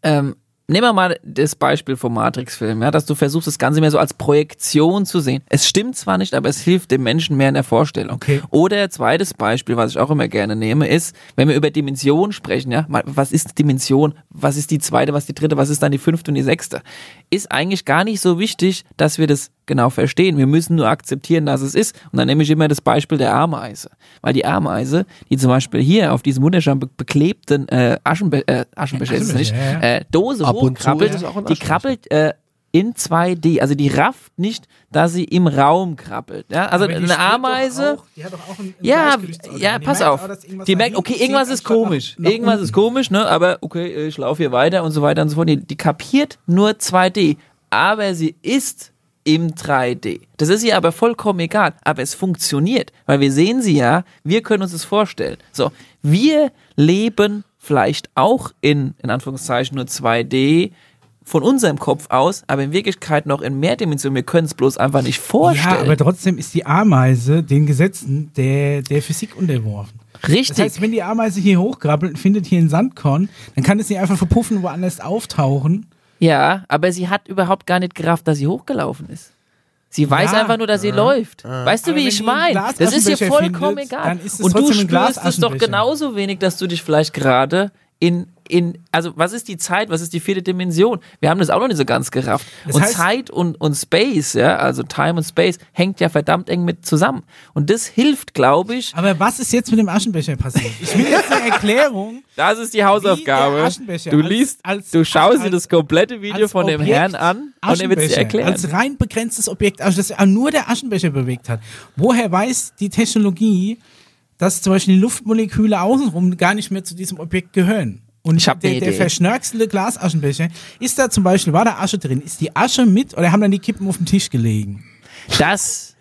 C: ähm, nehmen wir mal das Beispiel vom Matrix-Film, ja, dass du versuchst, das Ganze mehr so als Projektion zu sehen. Es stimmt zwar nicht, aber es hilft dem Menschen mehr in der Vorstellung.
A: Okay.
C: Oder zweites Beispiel, was ich auch immer gerne nehme, ist, wenn wir über Dimension sprechen, ja, was ist Dimension? Was ist die zweite, was ist die dritte, was ist dann die fünfte und die sechste? Ist eigentlich gar nicht so wichtig, dass wir das genau verstehen. Wir müssen nur akzeptieren, dass es ist. Und dann nehme ich immer das Beispiel der Ameise. Weil die Ameise, die zum Beispiel hier auf diesem wunderschön be beklebten äh, Aschenbe äh, Aschenbecher, ist es nicht,
A: ja,
C: äh, Dose
B: Ab zu
C: hochkrabbelt,
B: auch ein
C: die krabbelt äh, in 2D. Also die rafft nicht, dass sie im Raum krabbelt. Ja? Also eine Ameise.
A: Auch, die hat doch auch ein, ein
C: Ja, ja, pass auf.
A: auch,
C: Die merkt, okay, irgendwas ist komisch. irgendwas
A: unten.
C: ist komisch, ne? Aber okay, ich laufe hier weiter und so weiter und so fort. Die, die kapiert nur 2D. Aber sie ist im 3D. Das ist ihr aber vollkommen egal. Aber es funktioniert, weil wir sehen sie ja, wir können uns das vorstellen. So, wir leben vielleicht auch in, in Anführungszeichen, nur 2D von unserem Kopf aus, aber in Wirklichkeit noch in mehr Dimensionen. Wir können es bloß einfach nicht vorstellen.
A: Ja, aber trotzdem ist die Ameise den Gesetzen der, der Physik unterworfen.
C: Richtig.
A: Das heißt, wenn die Ameise hier hochkrabbelt und findet hier ein Sandkorn, dann kann es nicht einfach verpuffen und woanders auftauchen.
C: Ja, aber sie hat überhaupt gar nicht gerafft, dass sie hochgelaufen ist. Sie weiß
A: Ja.
C: einfach nur, dass sie läuft. Weißt du,
A: Aber
C: wie ich meine? Das ist ihr vollkommen
A: findet,
C: egal. Und du spürst es doch genauso wenig, dass du dich vielleicht gerade in, in, also was ist die Zeit, was ist die vierte Dimension? Wir haben das auch noch nicht so ganz gerafft.
A: Das
C: und
A: heißt-
C: Zeit und, und Space, ja, also Time und Space, hängt ja verdammt eng mit zusammen. Und das hilft, glaube ich.
A: Aber was ist jetzt mit dem Aschenbecher passiert? Ich will jetzt eine Erklärung.
C: Das ist die Hausaufgabe. Du
A: als-
C: liest,
A: als-
C: du schaust dir
A: als-
C: das komplette Video
A: als
C: von dem
A: Objekt
C: Herrn an und er wird es dir erklären.
A: Als rein begrenztes Objekt, also das nur der Aschenbecher bewegt hat. Woher weiß die Technologie, dass zum Beispiel die Luftmoleküle außenrum gar nicht mehr zu diesem Objekt gehören? Und
C: Ich hab
A: der,
C: ne
A: der
C: Idee.
A: verschnörkelte Glasaschenbecher, ist da zum Beispiel, war da Asche drin? Ist die Asche mit oder haben dann die Kippen auf dem Tisch gelegen?
C: Das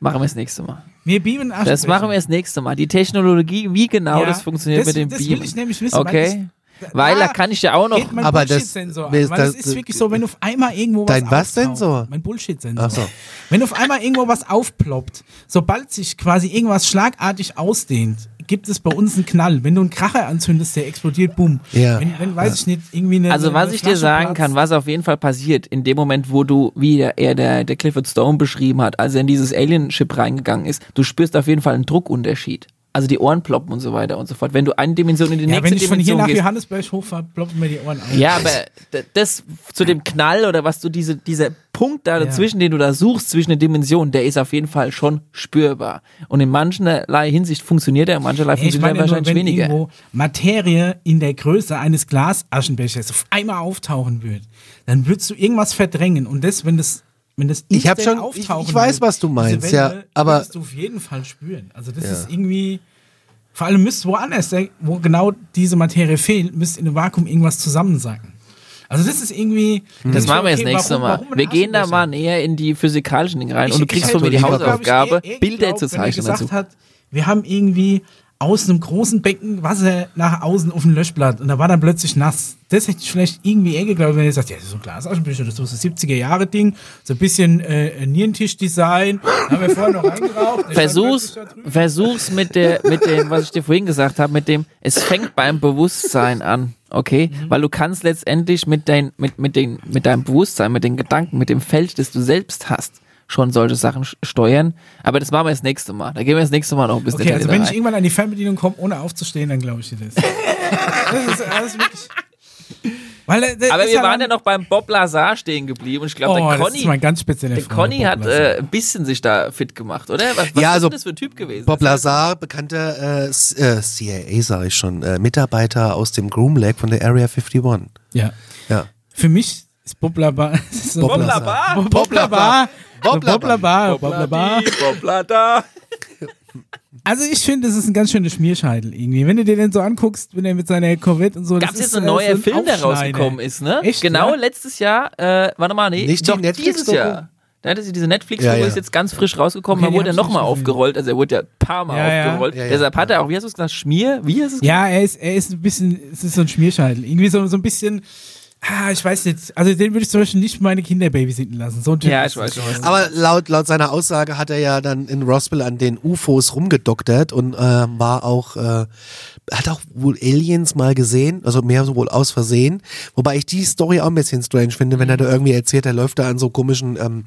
C: machen wir das nächste Mal.
A: Wir beamen Aschenbecher.
C: Das machen wir das nächste Mal. Die Technologie, wie genau
A: Ja,
C: das funktioniert
A: das-
C: mit dem
A: das will
C: Beamen.
A: ich nämlich wissen,
C: Okay. Weil da
A: da
C: kann ich ja auch noch.
A: geht mein
B: Aber das-
A: an,
B: das-
A: weil
B: das-
A: ist wirklich so, wenn auf einmal irgendwo was
B: Dein was Sensor?
A: Mein Bullshit-Sensor.
B: So.
A: Wenn auf einmal irgendwo was aufploppt, sobald sich quasi irgendwas schlagartig ausdehnt, gibt es bei uns einen Knall. Wenn du einen Kracher anzündest, der explodiert, bumm.
B: Ja.
A: Wenn, wenn weiß ich nicht, irgendwie eine
C: Also
A: eine
C: was ich dir sagen
A: platzt.
C: kann, was auf jeden Fall passiert, in dem Moment, wo du, wie der, er der, der Clifford Stone beschrieben hat, als er in dieses Alien-Ship reingegangen ist, du spürst auf jeden Fall einen Druckunterschied. Also die Ohren ploppen und so weiter und so fort. Wenn du eine Dimension in die
A: Ja,
C: nächste
A: wenn ich von hier
C: Dimension
A: nach
C: gehst,
A: Johannesburg hochfahre, ploppen mir die Ohren auf.
C: Ja, aber das zu dem Knall oder was du diese, dieser Punkt da dazwischen, den du da suchst, zwischen den Dimensionen, der ist auf jeden Fall schon spürbar. Und in mancherlei Hinsicht funktioniert er, in mancherlei
A: ich
C: funktioniert er
A: nur,
C: wahrscheinlich
A: wenn
C: weniger.
A: irgendwo Materie in der Größe eines Glasaschenbechers auf einmal auftauchen würde, dann würdest du irgendwas verdrängen. Und das, wenn das, wenn das
B: Ich hab
A: instant
B: schon-
A: auftauchen
B: ich- ich weiß, was du meinst,
A: Welle,
B: ja, aber-
A: würdest du auf jeden Fall spüren. Also das
B: Ja.
A: ist irgendwie, vor allem müsste woanders, der- wo genau diese Materie fehlt, müsste in einem Vakuum irgendwas zusammensacken. Also das ist irgendwie.
C: Das
A: ich-
C: machen wir jetzt
A: okay,
C: nächste
A: warum-
C: Mal.
A: warum
C: wir gehen da mal näher in die physikalischen Dinge rein
A: Ich-
C: und du
A: ich
C: kriegst von mir die
A: lieber, glaub ich,
C: Hausaufgabe,
A: eher- eher
C: Bilder
A: geglaubt,
C: zu
A: wenn er
C: zeichnen
A: gesagt
C: dazu.
A: Hat, wir haben irgendwie aus einem großen Becken Wasser nach außen auf ein Löschblatt und da war dann plötzlich nass. Das hätte ich vielleicht irgendwie eher geglaubt, wenn er sagt, ja, das ist so ein Glasaschenbecher, das ist so ein 70er-Jahre-Ding, so ein bisschen äh, Nierentisch-Design, haben wir vorher noch stand
C: Versuch's, versuch's mit der, mit dem, was ich dir vorhin gesagt habe, mit dem, es fängt beim Bewusstsein an, okay?
A: Mhm.
C: Weil du kannst letztendlich mit dein, mit, mit den, mit deinem Bewusstsein, mit den Gedanken, mit dem Feld, das du selbst hast, schon solche Sachen steuern. Aber das machen wir das nächste Mal. Da gehen wir das nächste Mal noch ein bisschen
A: Okay, also wenn ich irgendwann an die Fernbedienung komme, ohne aufzustehen, dann glaube ich dir das. <laughs> das ist alles wirklich... Weil,
C: Aber wir waren
A: dann-
C: ja noch beim Bob Lazar stehen geblieben und ich glaube,
A: Oh,
C: der
A: das
C: Conny,
A: ist mein ganz spezieller
C: der Conny
A: Bob
C: hat äh, ein bisschen sich da fit gemacht, oder? Was, was
B: Ja,
C: ist
B: also
C: denn das für ein Typ gewesen?
B: Bob Lazar, bekannter äh, äh, CIA, sage ich schon, äh, Mitarbeiter aus dem Groom Lake von der Area 51.
A: Ja.
B: Ja.
A: Für mich ist Bob Labar. <laughs> so-
B: Bob Lazar.
A: Bob Labar.
B: Bob
A: Bob Labar. Bob Labar.
C: Bob Lazar.
A: Also ich finde, das ist ein ganz schöner Schmierscheitel irgendwie. Wenn du dir den so anguckst, wenn er mit seiner Corvette und so.
C: Gab es
A: ist,
C: jetzt ein
A: äh,
C: neuer
A: so
C: Film, der rausgekommen ist, ne?
A: Echt,
C: genau,
A: ja?
C: letztes Jahr, äh, warte mal, nee,
B: Nicht
C: die-
B: die Netflix
C: dieses
B: Doku?
C: Jahr. Da hatte sie diese netflix
B: Ja, ja.
C: ist jetzt ganz frisch rausgekommen,
A: Okay,
C: da wurde er nochmal aufgerollt, also er wurde ja ein paar Mal
A: Ja,
C: aufgerollt.
B: Ja, ja,
C: Deshalb hat er auch, wie hast du es gesagt, Schmier? Wie hast du es
A: Ja, er ist, er ist ein bisschen, es ist so ein Schmierscheitel. Irgendwie so, so ein bisschen, ah, ich weiß nicht. Also den würde ich zum Beispiel nicht meine Kinder babysitten lassen. So ein Typ
C: Ja, ich weiß schon,
B: Aber laut, laut seiner Aussage hat er ja dann in Roswell an den UFOs rumgedoktert und äh, war auch, äh, hat auch wohl Aliens mal gesehen, also mehr so wohl aus Versehen. Wobei ich die Story auch ein bisschen strange finde, wenn er da irgendwie erzählt, er läuft da an so komischen ähm,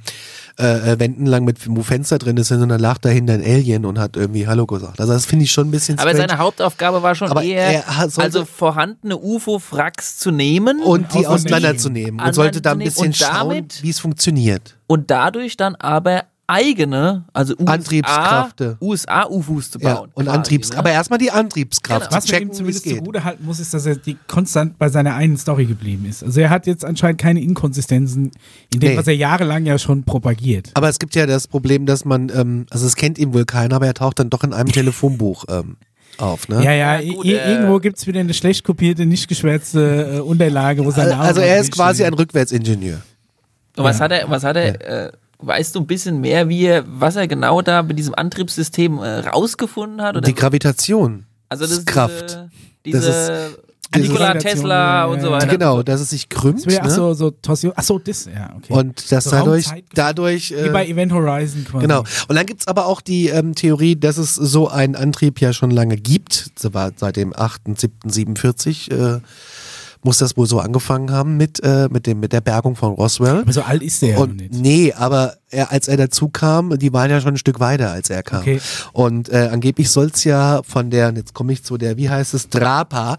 B: äh, äh, Wänden lang mit wo Fenster drin sind und dann lag dahinter ein Alien und hat irgendwie Hallo gesagt. Also das finde ich schon ein bisschen
C: Aber
B: strange.
C: seine Hauptaufgabe war schon
B: Aber
C: eher,
B: er
C: also vorhandene UFO-Fracks zu nehmen
B: und die auseinanderzunehmen und sollte da ein bisschen schauen, wie es funktioniert.
C: und dadurch dann aber eigene, also USA,
B: Antriebskräfte.
C: USA UFOs zu
B: Ja,
C: bauen.
B: und
C: quasi,
B: Antriebs,
C: ne?
B: aber erstmal die Antriebskraft
C: Genau.
A: Was ihm
B: checken, es
A: zumindest zugute halten muss, ist, dass er die konstant bei seiner einen Story geblieben ist. Also er hat jetzt anscheinend keine Inkonsistenzen in dem,
B: Nee.
A: was er jahrelang ja schon propagiert.
B: Aber es gibt ja das Problem, dass man, ähm, also es kennt ihn wohl keiner, aber er taucht dann doch in einem <laughs> Telefonbuch ähm, auf, ne?
A: Ja, ja,
C: Ja, gut, äh,
A: irgendwo gibt es wieder eine schlecht kopierte, nicht geschwärzte äh, Unterlage, wo sein Name
B: Also er ist quasi
A: steht.
B: ein Rückwärtsingenieur.
C: Und was
A: Ja.
C: hat er, was hat er, äh, weißt du ein bisschen mehr, wie er, was er genau da mit diesem Antriebssystem äh, rausgefunden hat? Oder?
B: Die Gravitation.
C: also das ist
B: Kraft.
C: Diese,
B: Das
C: diese
B: ist-
C: Nikola Tesla
A: ja,
C: und so weiter.
B: Genau, dass es sich krümmt.
A: Das wäre, ach
B: ne?
A: so, so Torsion. Ach so, das, ja, okay.
B: Und dass
A: So
B: dadurch, dadurch
A: Wie bei
B: äh,
A: Event Horizon quasi.
B: Genau. Und dann gibt's aber auch die ähm, Theorie, dass es so einen Antrieb ja schon lange gibt. Das war seit dem 8.7.47 äh, muss das wohl so angefangen haben mit, äh, mit, dem, mit der Bergung von Roswell.
A: Aber so alt ist der ja noch
B: Und
A: nicht.
B: nee, aber er, als er dazu kam, die waren ja schon ein Stück weiter, als er kam.
A: Okay.
B: Und äh, angeblich soll's ja von der, jetzt komme ich zu der, wie heißt es, Drapa,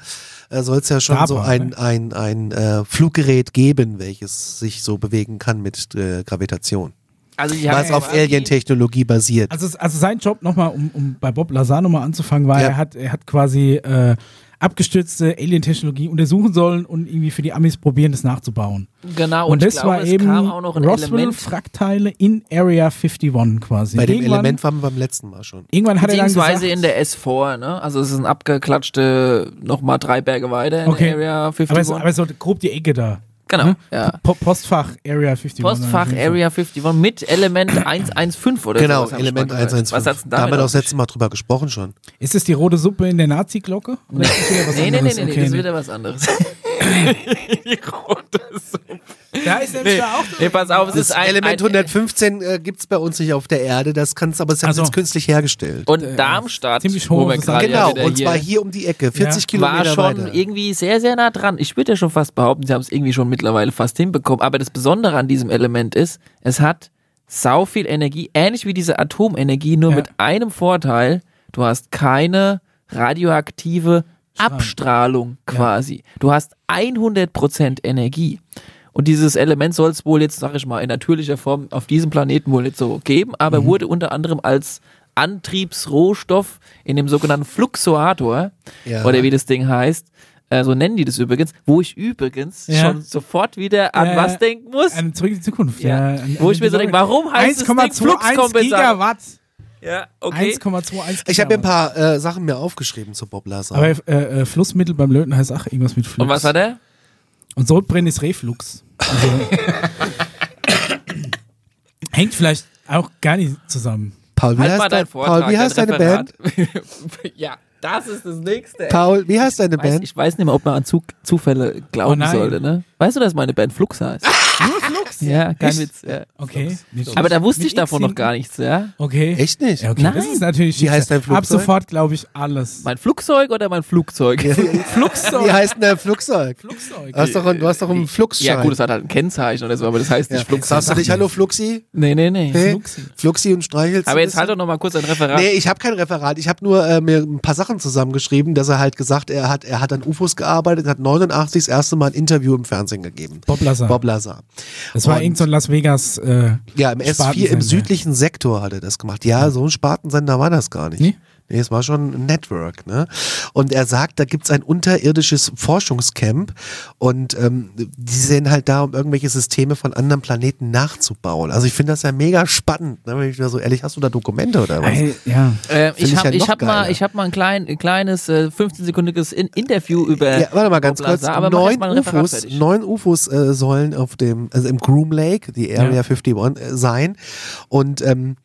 B: äh, soll's ja schon
A: DARPA,
B: so ein,
A: ne?
B: ein, ein äh, Fluggerät geben, welches sich so bewegen kann mit äh, Gravitation.
C: Also die
B: Was auf Alien-Technologie basiert.
A: Also, also sein Job nochmal, um, um bei Bob Lazar nochmal anzufangen, war,
B: Ja.
A: er, hat, er hat quasi äh, abgestürzte Alien-Technologie untersuchen sollen und irgendwie für die Amis probieren, das nachzubauen.
C: Genau,
A: Und,
C: und,
A: das
C: ich glaube,
A: war
C: es
A: eben
C: kam auch noch ein Element.
A: Roswell-Frackteile in Area 51 quasi.
B: Bei dem
A: irgendwann,
B: Element waren wir beim letzten Mal schon.
A: Irgendwann hat er dann gesagt,
C: Beziehungsweise in der S4, ne? Also es ist ein abgeklatschte, nochmal drei Berge weiter in
A: Okay.
C: Area 51.
A: aber, so, aber so grob die Ecke da.
C: Genau,
A: ne?
C: ja.
A: Po Postfach Area 51.
C: Postfach Area 51 mit Element <coughs> 115 oder
B: Genau,
C: hab ich
B: Element
C: mal gehört.
B: 115.
C: Was hat's denn
B: da haben
C: damit
B: wir doch das letzte Mal drüber gesprochen schon.
A: Ist das die rote Suppe in der Nazi-Glocke?
C: Nee, nee, nee, nee,
A: Okay,
C: das ist wieder was anderes. <laughs> Die rote Suppe.
A: Da ist nämlich
C: Nee,
A: da auch
C: nee, pass auf, es
B: Das
C: ist ein,
B: Element
C: ein
B: 115 äh, gibt's bei uns nicht auf der Erde, das kannst aber es haben sie
A: Also.
B: jetzt künstlich hergestellt.
C: und Darmstadt,
A: ziemlich
C: wo
A: hoch,
C: wir
A: das
C: gerade
B: genau,
C: ja
B: und
C: hier,
B: zwar hier um die Ecke, 40
C: war
B: Kilometer
C: schon
B: weiter.
C: irgendwie sehr, sehr nah dran. Ich würde ja schon fast behaupten, sie haben es irgendwie schon mittlerweile fast hinbekommen. Aber das Besondere an diesem Element ist, es hat sau viel Energie, ähnlich wie diese Atomenergie, nur
A: Ja.
C: mit einem Vorteil, du hast keine radioaktive Abstrahlung quasi. Du hast 100% Energie. Und dieses Element soll es wohl jetzt, sag ich mal, in natürlicher Form auf diesem Planeten wohl nicht so geben, aber
A: Mhm.
C: wurde unter anderem als Antriebsrohstoff in dem sogenannten Fluxoator,
B: Ja.
C: oder wie das Ding heißt, äh, so nennen die das übrigens, wo ich übrigens
A: Ja.
C: schon sofort wieder an
A: Äh,
C: was denken muss.
A: An Zurück in die Zukunft.
C: Ja.
A: Ja.
C: Wo ich mir so denke, warum heißt es Ding
A: 1,21
C: Fluxkompensator?
A: Gigawatt.
C: Ja, okay.
A: 1,21
B: Ich habe mir ein paar äh, Sachen mir aufgeschrieben zu Bob Lazar.
A: Aber äh, äh, Flussmittel beim Löten heißt auch irgendwas mit Flux.
C: Und was hat er?
A: Und Sodbrennen ist Reflux. Also, <laughs> hängt vielleicht auch gar nicht zusammen.
B: Paul, wie
C: Halt mal
B: heißt, dein,
C: Vortrag,
B: Paul, wie heißt
C: dein
B: deine Band? <laughs>
C: Ja, das ist das nächste. ey.
B: Paul, wie heißt deine
C: Weiß,
B: Band?
C: ich weiß nicht mehr, ob man an Zu Zufälle glauben
A: Oh nein.
C: sollte, ne? Weißt du, dass meine Band Flux heißt? <laughs>
A: Nur Flux?
C: ja, kein
A: Echt?
C: Witz. Ja.
A: Okay.
C: Aber da wusste
A: Mit
C: ich davon noch gar nichts, ja?
A: Okay.
B: Echt nicht?
A: Ja, okay. Das
C: Nein.
A: ist natürlich
B: Wie heißt dein
A: Ab
B: Flugzeug?
A: sofort glaube ich alles.
C: Mein Flugzeug oder mein Flugzeug? <laughs>
A: Flugzeug.
B: Wie heißt denn dein Flugzeug?
A: Flugzeug.
B: Du hast doch, ein- du hast doch einen Fluxschein.
C: Ja, gut, es hat halt ein Kennzeichen oder so, aber das heißt
B: ja.
C: nicht Flugzeug.
B: Sagst du nicht Hallo Fluxi?
C: Nee, nee, nee.
B: Hey?
A: Fluxi.
B: Fluxi und streichelst
C: Aber jetzt halt doch
B: bisschen?
C: noch mal kurz ein Referat.
B: Nee, ich habe kein Referat. Ich habe nur äh, mir ein paar Sachen zusammengeschrieben, dass er halt gesagt, er hat, er hat an UFOs gearbeitet, hat 89 das erste Mal ein Interview im Fernsehen gegeben.
A: Bob Lazar.
B: Bob Lazar.
A: Das war irgend so ein Las Vegas. Äh,
B: Ja, im S4,
A: Spartensender.
B: im südlichen Sektor hat er das gemacht. Ja, so ein Spartensender war das gar nicht.
A: Nee?
B: Nee, es war schon ein Network, ne? Und er sagt, da gibt's ein unterirdisches Forschungscamp und ähm, die sind halt da, um irgendwelche Systeme von anderen Planeten nachzubauen. Also ich finde das ja mega spannend, ne? Wenn ich mir so ehrlich, hast du da Dokumente oder was?
A: Ey, ja.
C: Äh, ich
B: ich
C: habe
B: ja
C: ich
B: noch
C: hab mal, ich hab mal ein, klein, ein kleines äh, 15-sekündiges In Interview über.
B: Ja, warte mal ganz kurz.
C: Aber
B: neun UFOs, neun UFOs äh, sollen auf dem, also im Groom Lake, die Area
A: Ja.
B: 51, äh, sein. Und ähm,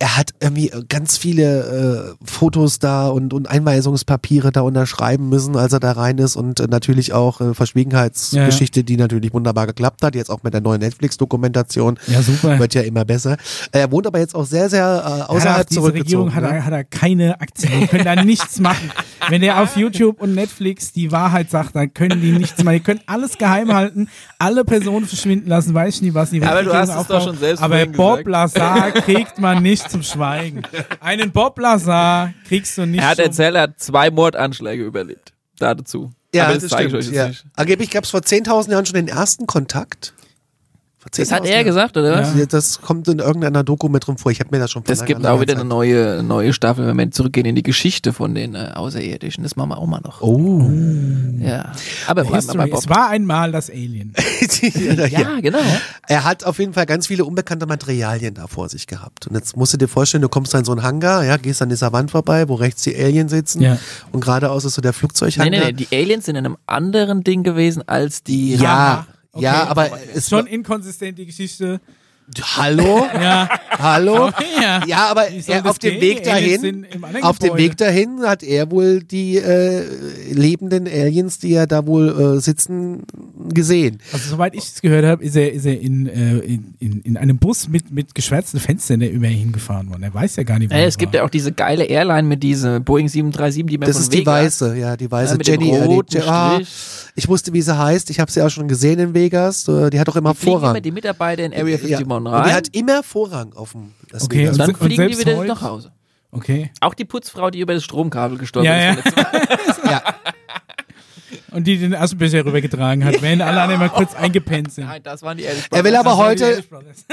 B: er hat irgendwie ganz viele äh, Fotos da und, und Einweisungspapiere da unterschreiben müssen, als er da rein ist und äh, natürlich auch äh, Verschwiegenheitsgeschichte, die natürlich wunderbar geklappt hat, jetzt auch mit der neuen Netflix-Dokumentation.
A: Ja, super.
B: Wird ja immer besser. Er wohnt aber jetzt auch sehr, sehr äh,
A: Ja,
B: außerhalb
A: diese
B: zurückgezogen.
A: Regierung hat,
B: ne?
A: er- hat er keine Aktien, können da nichts machen. <laughs> Wenn der auf YouTube und Netflix die Wahrheit sagt, dann können die nichts machen. Die können alles geheim halten, alle Personen verschwinden lassen, weiß ich nie, was die
C: Aber du hast es doch schon selbst
A: Aber Bob
C: gesagt.
A: Lazar <laughs> kriegt man nicht zum Schweigen. Einen Bob Lazar kriegst du nicht
C: Er hat erzählt, er hat zwei Mordanschläge überlebt. Dazu.
B: Ja,
C: aber
B: das,
C: das, zeige ich
B: stimmt.
C: euch jetzt
B: ja.
C: nicht.
B: Angeblich gab es vor 10.000 Jahren schon den ersten Kontakt. Vor
C: Das hat
B: 10.000
C: er gesagt, oder was?
B: Ja. Das kommt in irgendeiner Doku mit drin vor. Ich habe mir das schon vor
C: Es
B: langer,
C: gibt auch wieder
B: Zeit-
C: eine neue, neue Staffel, wenn wir zurückgehen in die Geschichte von den äh, Außerirdischen. Das machen wir auch mal noch.
B: Oh.
C: Ja. Aber
A: History.
C: Bob.
A: Es war einmal das Alien. <laughs>
B: ja,
C: Ja, genau.
B: Er hat auf jeden Fall ganz viele unbekannte Materialien da vor sich gehabt. Und jetzt musst du dir vorstellen, du kommst da in so einen Hangar, ja, gehst an dieser Wand vorbei, wo rechts die Aliens sitzen
A: Ja.
B: und geradeaus ist so der
C: Nee,
B: Flugzeughangar.
C: nee, nee, die Aliens sind in einem anderen Ding gewesen als die.
B: Ja,
A: Okay.
B: ja, aber es
A: Schon inkonsistent die Geschichte.
B: Hallo? <laughs>
A: Ja.
B: Hallo?
A: Ja.
B: Ja, aber er, auf dem? Weg dahin, auf dem. Weg dahin hat er wohl die äh, lebenden Aliens, die ja da wohl äh, sitzen, gesehen.
A: Also soweit ich es gehört habe, ist er, ist er in, äh, in, in, in einem Bus mit, mit geschwärzten Fenstern der über ihn hingefahren worden. Er weiß ja gar nicht, wo
C: Äh,
A: er
C: es gibt ja auch diese geile Airline mit dieser Boeing 737, die mir
B: Das ist die weiße, ja, die weiße
C: Ja, mit dem
B: Jenny. äh,
C: roten
B: die, ah,
C: Strich.
B: Ich wusste, wie sie heißt. Ich habe sie auch schon gesehen in Vegas. Die hat auch immer
C: Die fliegen
B: Vorrang.
C: immer die Mitarbeiter in Area 51
B: ja.
C: rein.
B: Und die hat immer Vorrang auf dem Las
A: Okay,
B: Vegas.
C: und dann
A: Und
C: fliegen die
A: selbst
C: wieder
A: heute-
C: nach Hause.
A: Okay.
C: Auch die Putzfrau, die über das Stromkabel gestorben
A: Ja, ja.
C: ist. Mal. <laughs>
B: ja.
A: Und die den Aschenbecher rübergetragen hat, während alle anderen mal kurz eingepennt sind.
C: Nein, das waren die Aliens.
B: Er will aber
A: Das die
B: heute,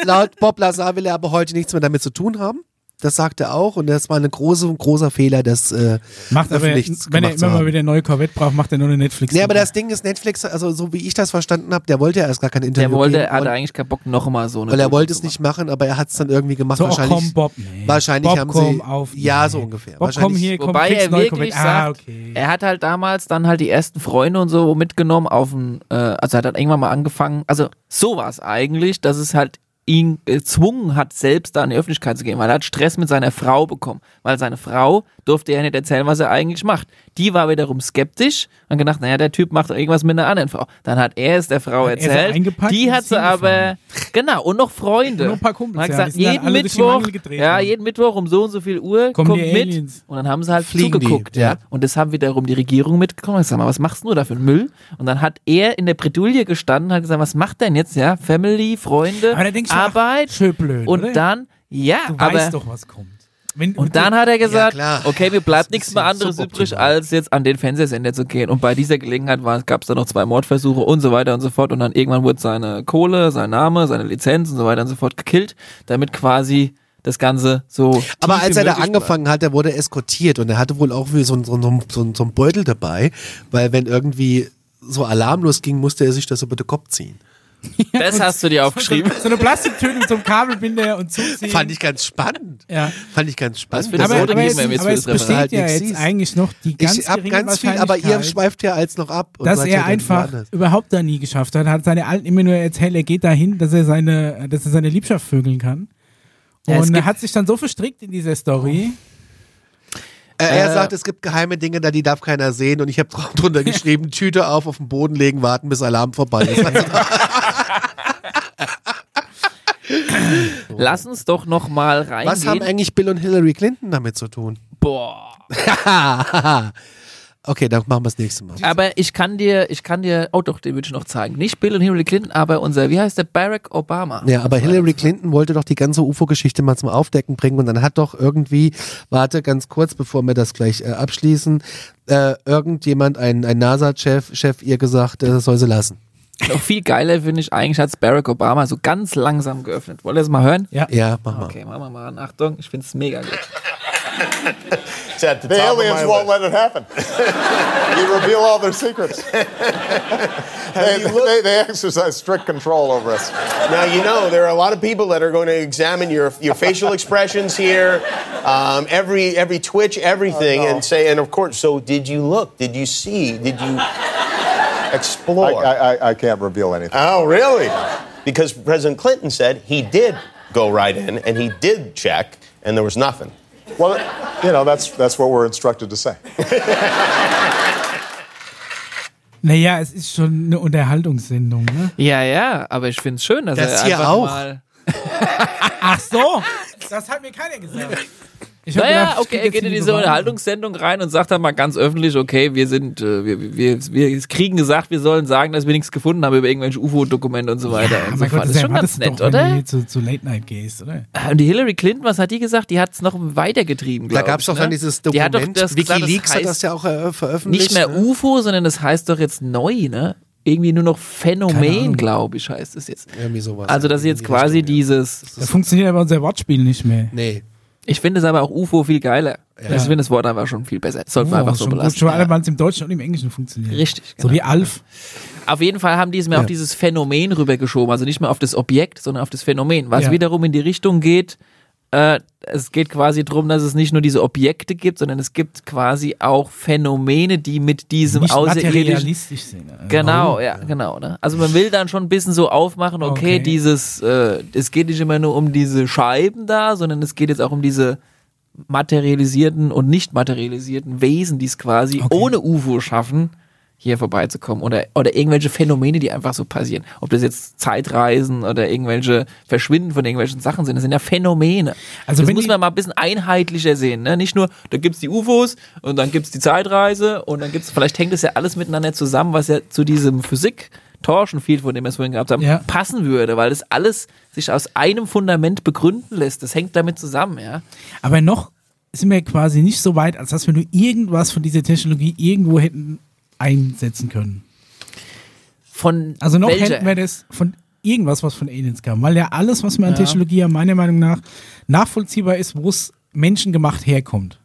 B: laut Bob Lazar will er aber heute nichts mehr damit zu tun haben. Das sagt er auch und das war ein große, großer Fehler, das äh,
A: Macht aber,
B: öffentlich
A: wenn er immer mal wieder eine neue Corvette braucht, macht er nur eine netflix
B: Nee, aber das Ding ist Netflix, also so wie ich das verstanden habe, der wollte ja erst gar kein Interview
C: Der wollte,
B: geben,
C: hatte eigentlich keinen Bock, noch mal so eine.
B: weil er wollte es nicht machen, aber er hat es dann irgendwie gemacht.
A: So, oh,
B: wahrscheinlich
A: komm, Bob. Nee.
B: wahrscheinlich
A: Bob,
B: haben
A: komm
B: sie
A: auf.
B: ja
A: nee.
B: so ungefähr.
A: Bob, komm hier, komm,
C: Wobei er
A: neue
C: wirklich
A: Corvette. Ah,
C: sagt,
A: okay.
C: er hat halt damals dann halt die ersten Freunde und so mitgenommen auf ein, äh, also er hat halt irgendwann mal angefangen, also so war es eigentlich, dass es halt ihn gezwungen hat, selbst da in die Öffentlichkeit zu gehen, weil er hat Stress mit seiner Frau bekommen, weil seine Frau durfte er nicht erzählen, was er eigentlich macht. Die war wiederum skeptisch und gedacht, naja, der Typ macht irgendwas mit einer anderen Frau. Dann hat er es der Frau
A: Hat er
C: erzählt, die
A: und
C: hat sie aber, genau, und noch Freunde.
A: Und noch ein paar Kumpels,
C: Und hat
A: ja,
C: gesagt,
A: die dann
C: jeden
A: die
C: Mittwoch, ja, jeden Mittwoch um so und so viel Uhr
A: Kommen
C: kommt
A: die
C: mit
A: Aliens.
C: und dann haben sie halt
B: Fliegen die,
C: zugeguckt, ja.
B: ja.
C: Und das haben wiederum die Regierung mitgekommen. Ich sag mal, was machst du da für Müll? Und dann hat er in der Bredouille gestanden, hat gesagt, was macht denn jetzt, ja? Family, Freunde,
A: Aber da denkst
C: Arbeit.
A: Schön blöd,
C: und
A: oder?
C: dann, ja,
A: Du
C: aber.
A: weißt doch, was kommt. Wenn,
C: Und dann hat er gesagt,
B: klar.
C: okay, mir bleibt nichts mehr anderes übrig, als jetzt an den Fernsehsender zu gehen. Und bei dieser Gelegenheit gab es dann noch zwei Mordversuche und so weiter und so fort. Und dann irgendwann wurde seine Kohle, sein Name, seine Lizenz und so weiter und so fort gekillt, damit quasi das Ganze so.
B: Aber als er da angefangen hat, da wurde er eskortiert und er hatte wohl auch wie so, ein- so, so, ein- so ein Beutel dabei, weil wenn irgendwie so alarmlos ging, musste er sich das über den Kopf ziehen. <laughs>
C: Das hast du dir aufgeschrieben.
A: So eine Plastiktüte mit so einem Kabelbinder und zuziehen.
B: Fand ich ganz spannend.
A: Ja.
B: Fand ich ganz spannend.
C: Eine
A: aber, aber,
C: ihm jetzt
A: aber es
C: das
A: besteht
B: Referat?
A: ja
B: Halt
A: jetzt eigentlich noch die ganz
B: ich hab ganz viel, aber ihr schweift ja als noch ab. und
A: dass er einfach überhaupt da nie geschafft hat. Hat seine Alten immer nur erzählt, er geht dahin, dass er seine, dass er seine Liebschaft vögeln kann.
C: Ja,
A: Und er hat sich dann so verstrickt in dieser Story.
B: Äh, er
C: Äh,
B: sagt, es gibt geheime Dinge, da die darf keiner sehen und ich habe drunter <laughs> geschrieben, Tüte auf, auf den Boden legen, warten, bis Alarm vorbei ist. <laughs>
C: Lass uns doch noch mal reingehen.
B: Was haben eigentlich Bill und Hillary Clinton damit zu tun?
C: Boah. <laughs>
B: okay, dann machen wir das nächste Mal.
C: Aber ich kann dir, ich kann dir, oh doch, den würde ich noch zeigen. Nicht Bill und Hillary Clinton, aber unser, wie heißt der, Barack Obama.
B: Ja, aber Hillary Clinton wollte doch die ganze UFO-Geschichte mal zum Aufdecken bringen und dann hat doch irgendwie, warte ganz kurz, bevor wir das gleich äh, abschließen, äh, irgendjemand, ein, ein NASA-Chef, Chef ihr gesagt, äh, das soll sie lassen.
C: Noch viel geiler finde ich eigentlich, hat Barack Obama so ganz langsam geöffnet. Wollt ihr das mal hören?
A: Ja.
B: Ja, mach mal.
C: Okay, machen wir mal an. Achtung, ich finde es mega gut. <laughs>
L: It's at the,
M: The aliens won't
L: list.
M: let it happen. <laughs> you reveal all their secrets. <laughs> they, they, they exercise strict control over us.
L: Now you know there are a lot of people that are going to examine your your facial expressions here, um, every every twitch, everything,
M: Oh, no.
L: and say. And of course, so did you look? Did you see? Did you
M: I,
L: explore?
M: I, I, I can't reveal anything.
L: oh, really? Because President Clinton said he did go right in and he did check, and there was nothing.
M: Well, you know, that's, that's what we're instructed to say. <laughs>
A: Naja, es ist schon eine Unterhaltungssendung, ne?
C: Ja, ja, aber ich finde es schön, dass
B: Das
C: er
B: hier
C: einfach
B: auch.
C: mal.
A: Ach so, das hat mir keiner gesagt. <laughs> Ich
C: Naja,
A: gedacht, ich
C: okay, er geht in
A: die
C: diese
A: Beweise.
C: Unterhaltungssendung rein und sagt dann mal ganz öffentlich, okay, wir sind, äh, wir, wir, wir kriegen gesagt, wir sollen sagen, dass wir nichts gefunden haben über irgendwelche UFO-Dokumente und so weiter.
A: Ja,
C: und so
A: Gott, das
C: Das ist schon ganz nett,
A: doch,
C: oder?
A: Wenn du zu, zu Late Night gehst, oder?
C: Und die Hillary Clinton, was hat die gesagt? Die hat es noch weitergetrieben,
B: Da
C: glaub
B: gab es
C: ich,
B: doch
C: ne?
B: dann dieses
C: Die hat
B: Dokument.
C: doch das gesagt,
B: Wikileaks
C: das
B: hat das
C: heißt
B: ja auch äh, veröffentlicht.
C: Nicht mehr
B: ne?
C: UFO, sondern das heißt doch jetzt neu, ne? Irgendwie nur noch Phänomen, glaube ich, heißt es jetzt.
B: Irgendwie sowas.
C: Also, dass
B: In
C: jetzt quasi
B: Richtung,
C: dieses.
A: Da funktioniert aber unser Wortspiel nicht mehr.
B: Nee.
C: Ich finde es aber auch UFO viel geiler. Ich finde das Wort einfach schon viel besser. Das sollte man
A: Oh,
C: einfach so
A: schon gut,
C: belassen.
A: schon
C: Ja.
A: alle, weil es im Deutschen und im Englischen funktioniert.
C: Richtig,
A: So
C: genau.
A: wie Alf.
C: Auf jeden Fall haben die es mir
B: Ja.
C: auf dieses Phänomen rübergeschoben. Also nicht mehr auf das Objekt, sondern auf das Phänomen. Was
A: Ja.
C: wiederum in die Richtung geht, äh, es geht quasi darum, dass es nicht nur diese Objekte gibt, sondern es gibt quasi auch Phänomene, die mit diesem
A: Nicht
C: außerirdischen
A: sind. Also,
C: Genau, ja, genau. Ne? Also man will dann schon ein bisschen so aufmachen, okay,
A: Okay.
C: dieses, äh, es geht nicht immer nur um diese Scheiben da, sondern es geht jetzt auch um diese materialisierten und nicht materialisierten Wesen, die es quasi
A: Okay.
C: ohne UFO schaffen, hier vorbeizukommen oder, oder irgendwelche Phänomene, die einfach so passieren. Ob das jetzt Zeitreisen oder irgendwelche Verschwinden von irgendwelchen Sachen sind, das sind ja Phänomene.
A: Also
C: das muss man mal ein bisschen einheitlicher sehen. Ne? Nicht nur, da gibt's die UFOs und dann gibt's die Zeitreise und dann gibt's, vielleicht hängt das ja alles miteinander zusammen, was ja zu diesem Physik Torsion-Field, von dem wir es vorhin gehabt haben,
A: Ja.
C: passen würde, weil das alles sich aus einem Fundament begründen lässt. Das hängt damit zusammen, ja.
A: Aber noch sind wir quasi nicht so weit, als dass wir nur irgendwas von dieser Technologie irgendwo hätten einsetzen können.
C: Von
A: Also noch
C: welcher?
A: hätten wir das von irgendwas, was von Aliens kam. Weil ja alles, was wir an
C: Ja.
A: Technologie haben, meiner Meinung nach nachvollziehbar ist, wo es menschengemacht herkommt.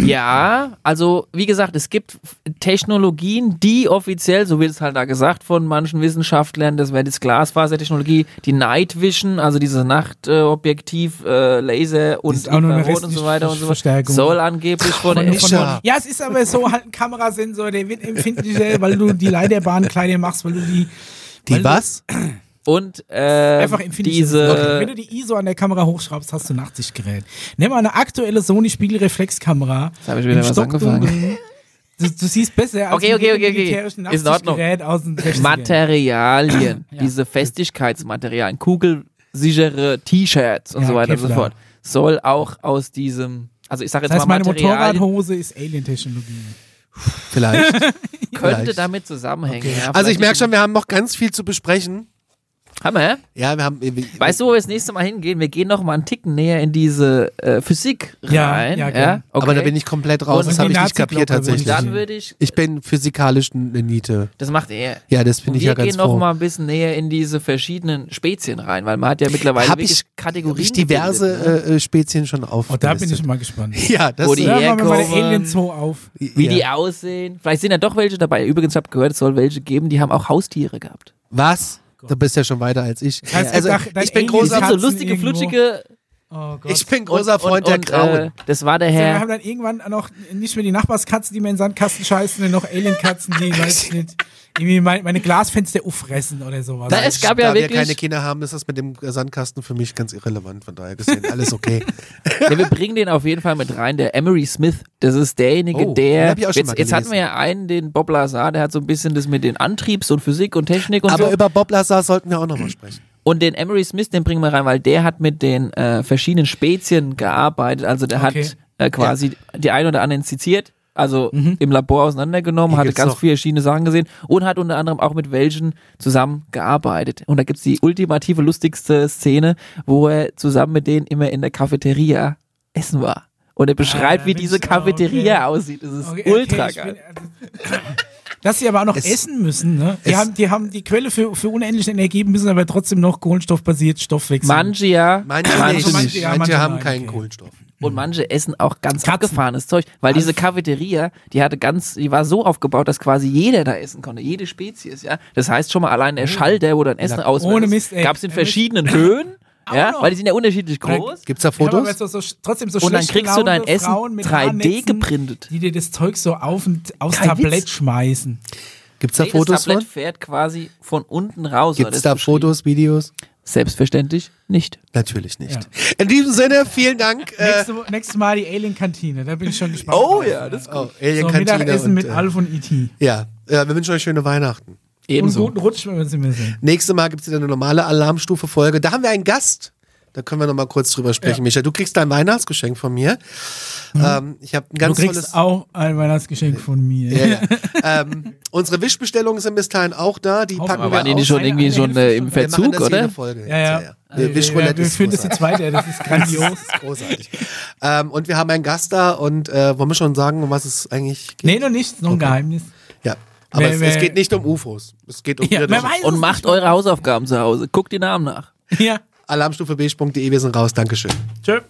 C: Ja, also wie gesagt, es gibt Technologien, die offiziell, so wird es halt da gesagt von manchen Wissenschaftlern, das wäre das Glasfasertechnologie, die Night Vision, also diese Nachtobjektiv, äh, Laser und Infrarot und so weiter und so
A: Verstärkung.
C: soll angeblich von,
A: Von,
C: von,
A: von, ja, es ist aber so halt ein Kamerasensor, der wird empfindlicher, weil du die Leiterbahn kleiner machst, weil du die. weil
B: Die
A: du
B: was? <clears throat> <clears throat>
C: und äh,
A: Einfach empfindlicher
C: diese
A: okay. Wenn du die ISO an der Kamera hochschraubst, hast du ein Nachtsichtgerät. Nimm mal eine aktuelle Sony Spiegelreflexkamera.
C: Jetzt hab ich wieder
A: im
C: was angefangen. <laughs>
A: Du, du siehst besser als
C: Okay,
A: ein
C: okay, okay, okay.
A: militärischen
C: Ist in Ordnung.
A: Nachtsichtgerät aus den 60ern.
C: Materialien, diese Festigkeitsmaterialien, kugelsichere T-Shirts und
A: Ja,
C: so weiter und so
A: Kevlar.
C: fort, soll auch aus diesem, also ich sage jetzt
A: Das heißt,
C: mal
A: meine
C: Materialien,
A: Motorradhose ist Alien-Technologie.
B: Vielleicht. <laughs>
C: könnte
B: Vielleicht.
C: damit zusammenhängen. Ja,
B: Also ich merke schon, wir haben noch ganz viel zu besprechen.
C: Haben wir?
B: Ja, wir haben. Wir,
C: Weißt du, wo wir das nächste Mal hingehen? Wir gehen noch mal einen Ticken näher in diese äh, Physik
A: Ja,
C: rein.
A: ja,
C: Ja, okay.
B: Aber da bin ich komplett raus.
C: Und
B: das habe ich nicht kapiert tatsächlich.
C: Dann würde ich,
B: Ich bin physikalisch eine Niete.
C: das macht er.
B: Ja, das
C: Und
B: ich
C: wir
B: ja ganz
C: gehen noch
B: froh.
C: mal ein bisschen näher in diese verschiedenen Spezien rein, weil man hat ja mittlerweile
B: Hab
C: wirklich
B: ich,
C: Kategorien
B: hab ich diverse
C: gebildet, ne?
B: äh, Spezien schon auf.
A: Oh, da bin ich mal gespannt. <laughs>
B: Ja, das
C: Wo die
A: Da machen wir mal den
C: herkommen.
A: Alien Zoo auf.
C: wie
B: ja.
C: die aussehen. Vielleicht sind ja doch welche dabei. Übrigens, ich habe gehört, es soll welche geben, die haben auch Haustiere gehabt.
B: Was? Du bist ja schon weiter als ich.
A: heißt,
B: also,
A: dein
B: ich bin großer,
C: sind so
A: Katzen
C: lustige,
A: irgendwo.
C: flutschige.
A: Oh Gott.
B: ich bin großer Freund
C: und,
B: der Grauen.
C: Äh, das war der
A: wir
C: Herr.
A: haben dann irgendwann noch nicht mehr die Nachbarskatzen, die mir in den Sandkasten scheißen, sondern noch Alien-Katzen, die, weiß ich nicht, irgendwie meine, meine Glasfenster auffressen oder sowas.
C: Da ist- gab ja
B: da wir
C: wirklich-
B: keine Kinder haben, ist das mit dem Sandkasten für mich ganz irrelevant. Von daher gesehen, alles okay. <laughs>
C: Ja, wir bringen den auf jeden Fall mit rein. Der Emery Smith, das ist derjenige,
B: Oh,
C: der. jetzt, jetzt hatten wir ja einen, den Bob Lazar, der hat so ein bisschen das mit den Antriebs und Physik und Technik und
B: Aber
C: so.
B: über Bob Lazar sollten wir auch nochmal sprechen.
C: Und den Emery Smith, den bringen wir rein, weil der hat mit den äh, verschiedenen Spezien gearbeitet. Also der
A: Okay.
C: hat äh, quasi die ein oder anderen seziert. Also im Labor auseinandergenommen,
B: Hier
C: hatte ganz viele verschiedene Sachen gesehen und hat unter anderem auch mit welchen zusammengearbeitet. Und da gibt's die ultimative, lustigste Szene, wo er zusammen mit denen immer in der Cafeteria essen war. Und er beschreibt,
A: da
C: wie diese Cafeteria
A: okay.
C: aussieht. Das ist
A: Okay, okay,
C: ultra
A: ich
C: geil.
A: bin- Dass sie aber auch noch
B: Es-
A: essen müssen, ne? Die
B: es-
A: haben, die haben die Quelle für, für unendliche Energie, müssen aber trotzdem noch kohlenstoffbasiert Stoffwechsel.
C: Manche ja,
B: Manche,
C: manche
B: nicht.
A: manche- ja,
B: manche
A: manche
B: haben
A: nein,
B: keinen
A: okay.
B: Kohlenstoff.
C: Und manche essen auch ganz abgefahrenes Zeug, weil diese Cafeteria, die hatte ganz, die war so aufgebaut, dass quasi jeder da essen konnte, jede Spezies, ja. Das heißt schon mal allein der Schall, der wo dann Essen
A: Ja,
C: auswählt,
A: ohne Mist, ey.
C: gab es in verschiedenen <laughs> Höhen, ja,
A: noch.
C: weil die sind ja unterschiedlich groß.
B: Gibt's da
A: Ich hab
B: Fotos?
A: So, so, trotzdem so
C: Und dann kriegst du dein Essen
A: Frauen mit
C: 3D
A: Haarnetzen,
C: geprintet.
A: Die dir das Zeug so auf und aufs
C: Kein
A: Tablett
C: Witz.
A: schmeißen.
B: Gibt's da
C: Nee,
B: Fotos
C: das Tablett
B: von?
C: fährt quasi von unten raus.
B: Gibt's da Fotos, Videos?
C: Selbstverständlich nicht.
B: Natürlich nicht. In diesem Sinne, vielen Dank. Äh,
A: Nächste, nächstes Mal die Alien-Kantine, da bin ich schon gespannt.
C: Oh
A: drauf.
C: ja, das ist
B: oh,
A: So
B: Alien-Kantine
A: Mittagessen
B: und,
A: mit
B: äh,
A: Alf und E.T.
B: Ja, äh, wir wünschen euch schöne Weihnachten.
A: Und guten Rutsch, wenn wir uns sehen.
B: Nächstes Mal gibt es wieder eine normale Alarmstufe-Folge. Da haben wir einen Gast. Da können wir noch mal kurz drüber sprechen,
A: Ja.
B: Micha. Du kriegst dein Weihnachtsgeschenk von mir. Ähm, ich habe ein ganz
A: du kriegst
B: tolles.
A: auch ein Weihnachtsgeschenk von mir.
B: Ja, ja. <laughs> ähm, unsere Wischbestellungen sind bis dahin auch da. Die packen
C: Aber
B: wir
C: waren die nicht schon irgendwie schon äh, im
B: Wir machen
C: Verzug,
B: das
C: oder?
B: Jede Folge.
A: Ja, ja.
B: Der
A: Wir,
B: Wischroulette
A: wir
B: ist
A: führen das die
B: großartig.
A: zweite, das ist <laughs> grandios.
B: Das ist großartig. ähm, und wir haben einen Gast da und äh, wollen wir schon sagen, um was es eigentlich geht?
A: Nee, noch nicht, noch ein Geheimnis.
B: Ja. Aber
A: Wer-
B: es, es
A: wer-
B: geht nicht um UFOs. Es geht um
A: Ja, wer
B: irdische-
A: weiß
C: Und macht eure Hausaufgaben zu Hause. Guckt die Namen nach.
A: Ja
B: alarmstufebeige.de. Wir sind raus. Dankeschön.
A: Tschö.